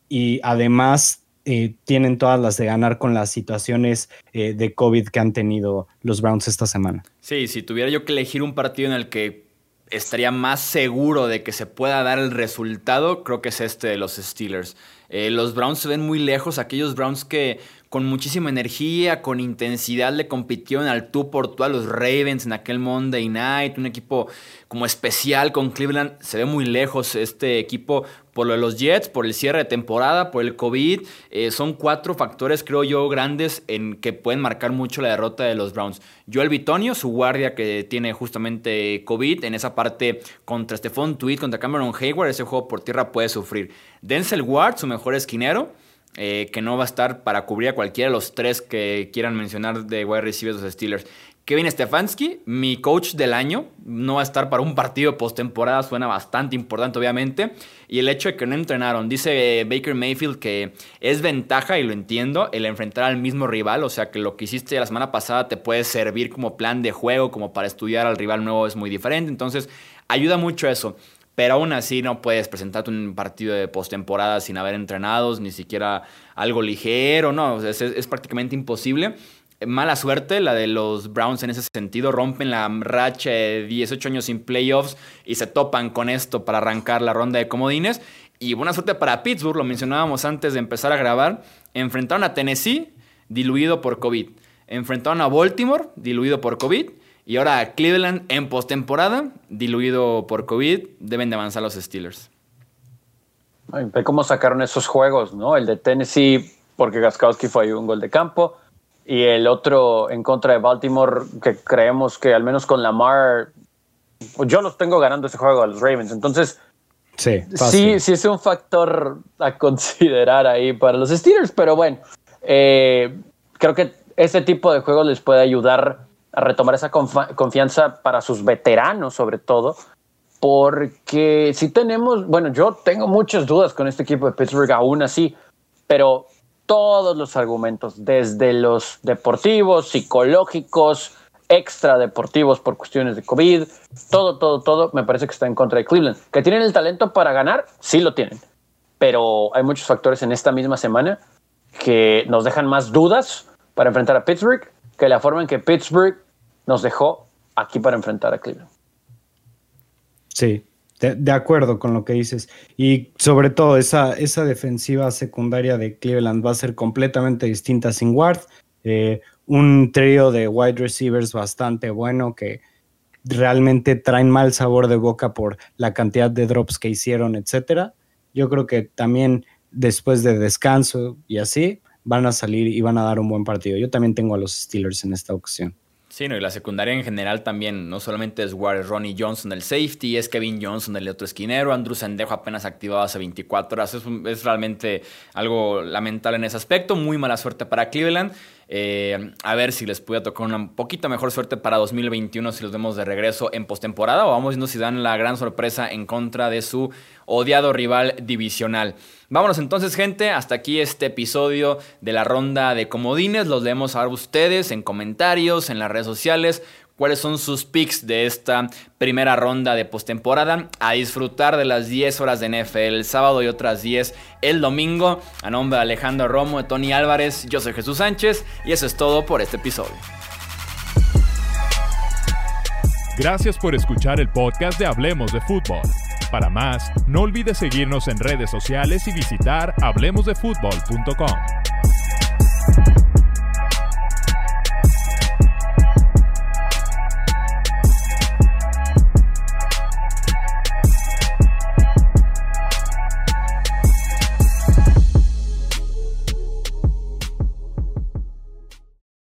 y además eh, tienen todas las de ganar con las situaciones eh, de COVID que han tenido los Browns esta semana. Sí, si tuviera yo que elegir un partido en el que estaría más seguro de que se pueda dar el resultado, creo que es este de los Steelers. Eh, los Browns se ven muy lejos, aquellos Browns que con muchísima energía, con intensidad le compitieron al tú por tú a los Ravens en aquel Monday Night, un equipo como especial con Cleveland, se ve muy lejos este equipo por lo de los Jets, por el cierre de temporada, por el COVID, eh, son cuatro factores creo yo grandes en que pueden marcar mucho la derrota de los Browns. Joel Bitonio, su guardia que tiene justamente COVID, en esa parte contra Stephon Tweed, contra Cameron Hayward, ese juego por tierra puede sufrir. Denzel Ward, su mejor esquinero, eh, que no va a estar para cubrir a cualquiera de los tres que quieran mencionar de wide receivers de los Steelers. Kevin Stefanski, mi coach del año, no va a estar para un partido postemporada, suena bastante importante obviamente. Y el hecho de que no entrenaron, dice Baker Mayfield que es ventaja, y lo entiendo, el enfrentar al mismo rival, o sea que lo que hiciste la semana pasada te puede servir como plan de juego, como para estudiar al rival nuevo es muy diferente, entonces ayuda mucho eso. Pero aún así no puedes presentarte un partido de postemporada sin haber entrenados, ni siquiera algo ligero, no, es prácticamente imposible mala suerte la de los Browns en ese sentido. Rompen la racha de 18 años sin playoffs y se topan con esto para arrancar la ronda de comodines. Y buena suerte para Pittsburgh, lo mencionábamos antes de empezar a grabar. Enfrentaron a Tennessee, diluido por COVID. Enfrentaron a Baltimore, diluido por COVID. Y ahora a Cleveland en postemporada, diluido por COVID. Deben de avanzar los Steelers. Ve cómo sacaron esos juegos, ¿no? El de Tennessee, porque Gaskowski fue un gol de campo y el otro en contra de Baltimore, que creemos que al menos con Lamar, yo los tengo ganando ese juego a los Ravens. Entonces, sí, sí, sí es un factor a considerar ahí para los Steelers, pero bueno, eh, creo que este tipo de juegos les puede ayudar a retomar esa confianza para sus veteranos, sobre todo, porque si tenemos, bueno, yo tengo muchas dudas con este equipo de Pittsburgh aún así, pero todos los argumentos, desde los deportivos, psicológicos, extra deportivos por cuestiones de COVID, todo, todo, todo, me parece que está en contra de Cleveland. ¿Que tienen el talento para ganar? Sí lo tienen. Pero hay muchos factores en esta misma semana que nos dejan más dudas para enfrentar a Pittsburgh que la forma en que Pittsburgh nos dejó aquí para enfrentar a Cleveland. Sí, de, acuerdo con lo que dices. Y sobre todo, esa, esa defensiva secundaria de Cleveland va a ser completamente distinta sin Ward. Eh, un trío de wide receivers bastante bueno que realmente traen mal sabor de boca por la cantidad de drops que hicieron, etcétera. Yo creo que también después de descanso y así van a salir y van a dar un buen partido. Yo también tengo a los Steelers en esta ocasión. Sí, no, y la secundaria en general también, no solamente es Ward, Ronnie Johnson el safety, es Kevin Johnson el otro esquinero, Andrew Sendejo apenas activado hace 24 horas, es, es realmente algo lamentable en ese aspecto, muy mala suerte para Cleveland. Eh, a ver si les puede tocar una poquita mejor suerte para 2021 si los vemos de regreso en postemporada o vamos viendo si dan la gran sorpresa en contra de su odiado rival divisional. Vámonos entonces, gente. Hasta aquí este episodio de la ronda de comodines. Los leemos a ustedes en comentarios, en las redes sociales cuáles son sus picks de esta primera ronda de postemporada. A disfrutar de las 10 horas de NFL el sábado y otras 10 el domingo. A nombre de Alejandro Romo, de Tony Álvarez, yo soy Jesús Sánchez y eso es todo por este episodio. Gracias por escuchar el podcast de Hablemos de Fútbol. Para más, no olvides seguirnos en redes sociales y visitar hablemosdefutbol.com.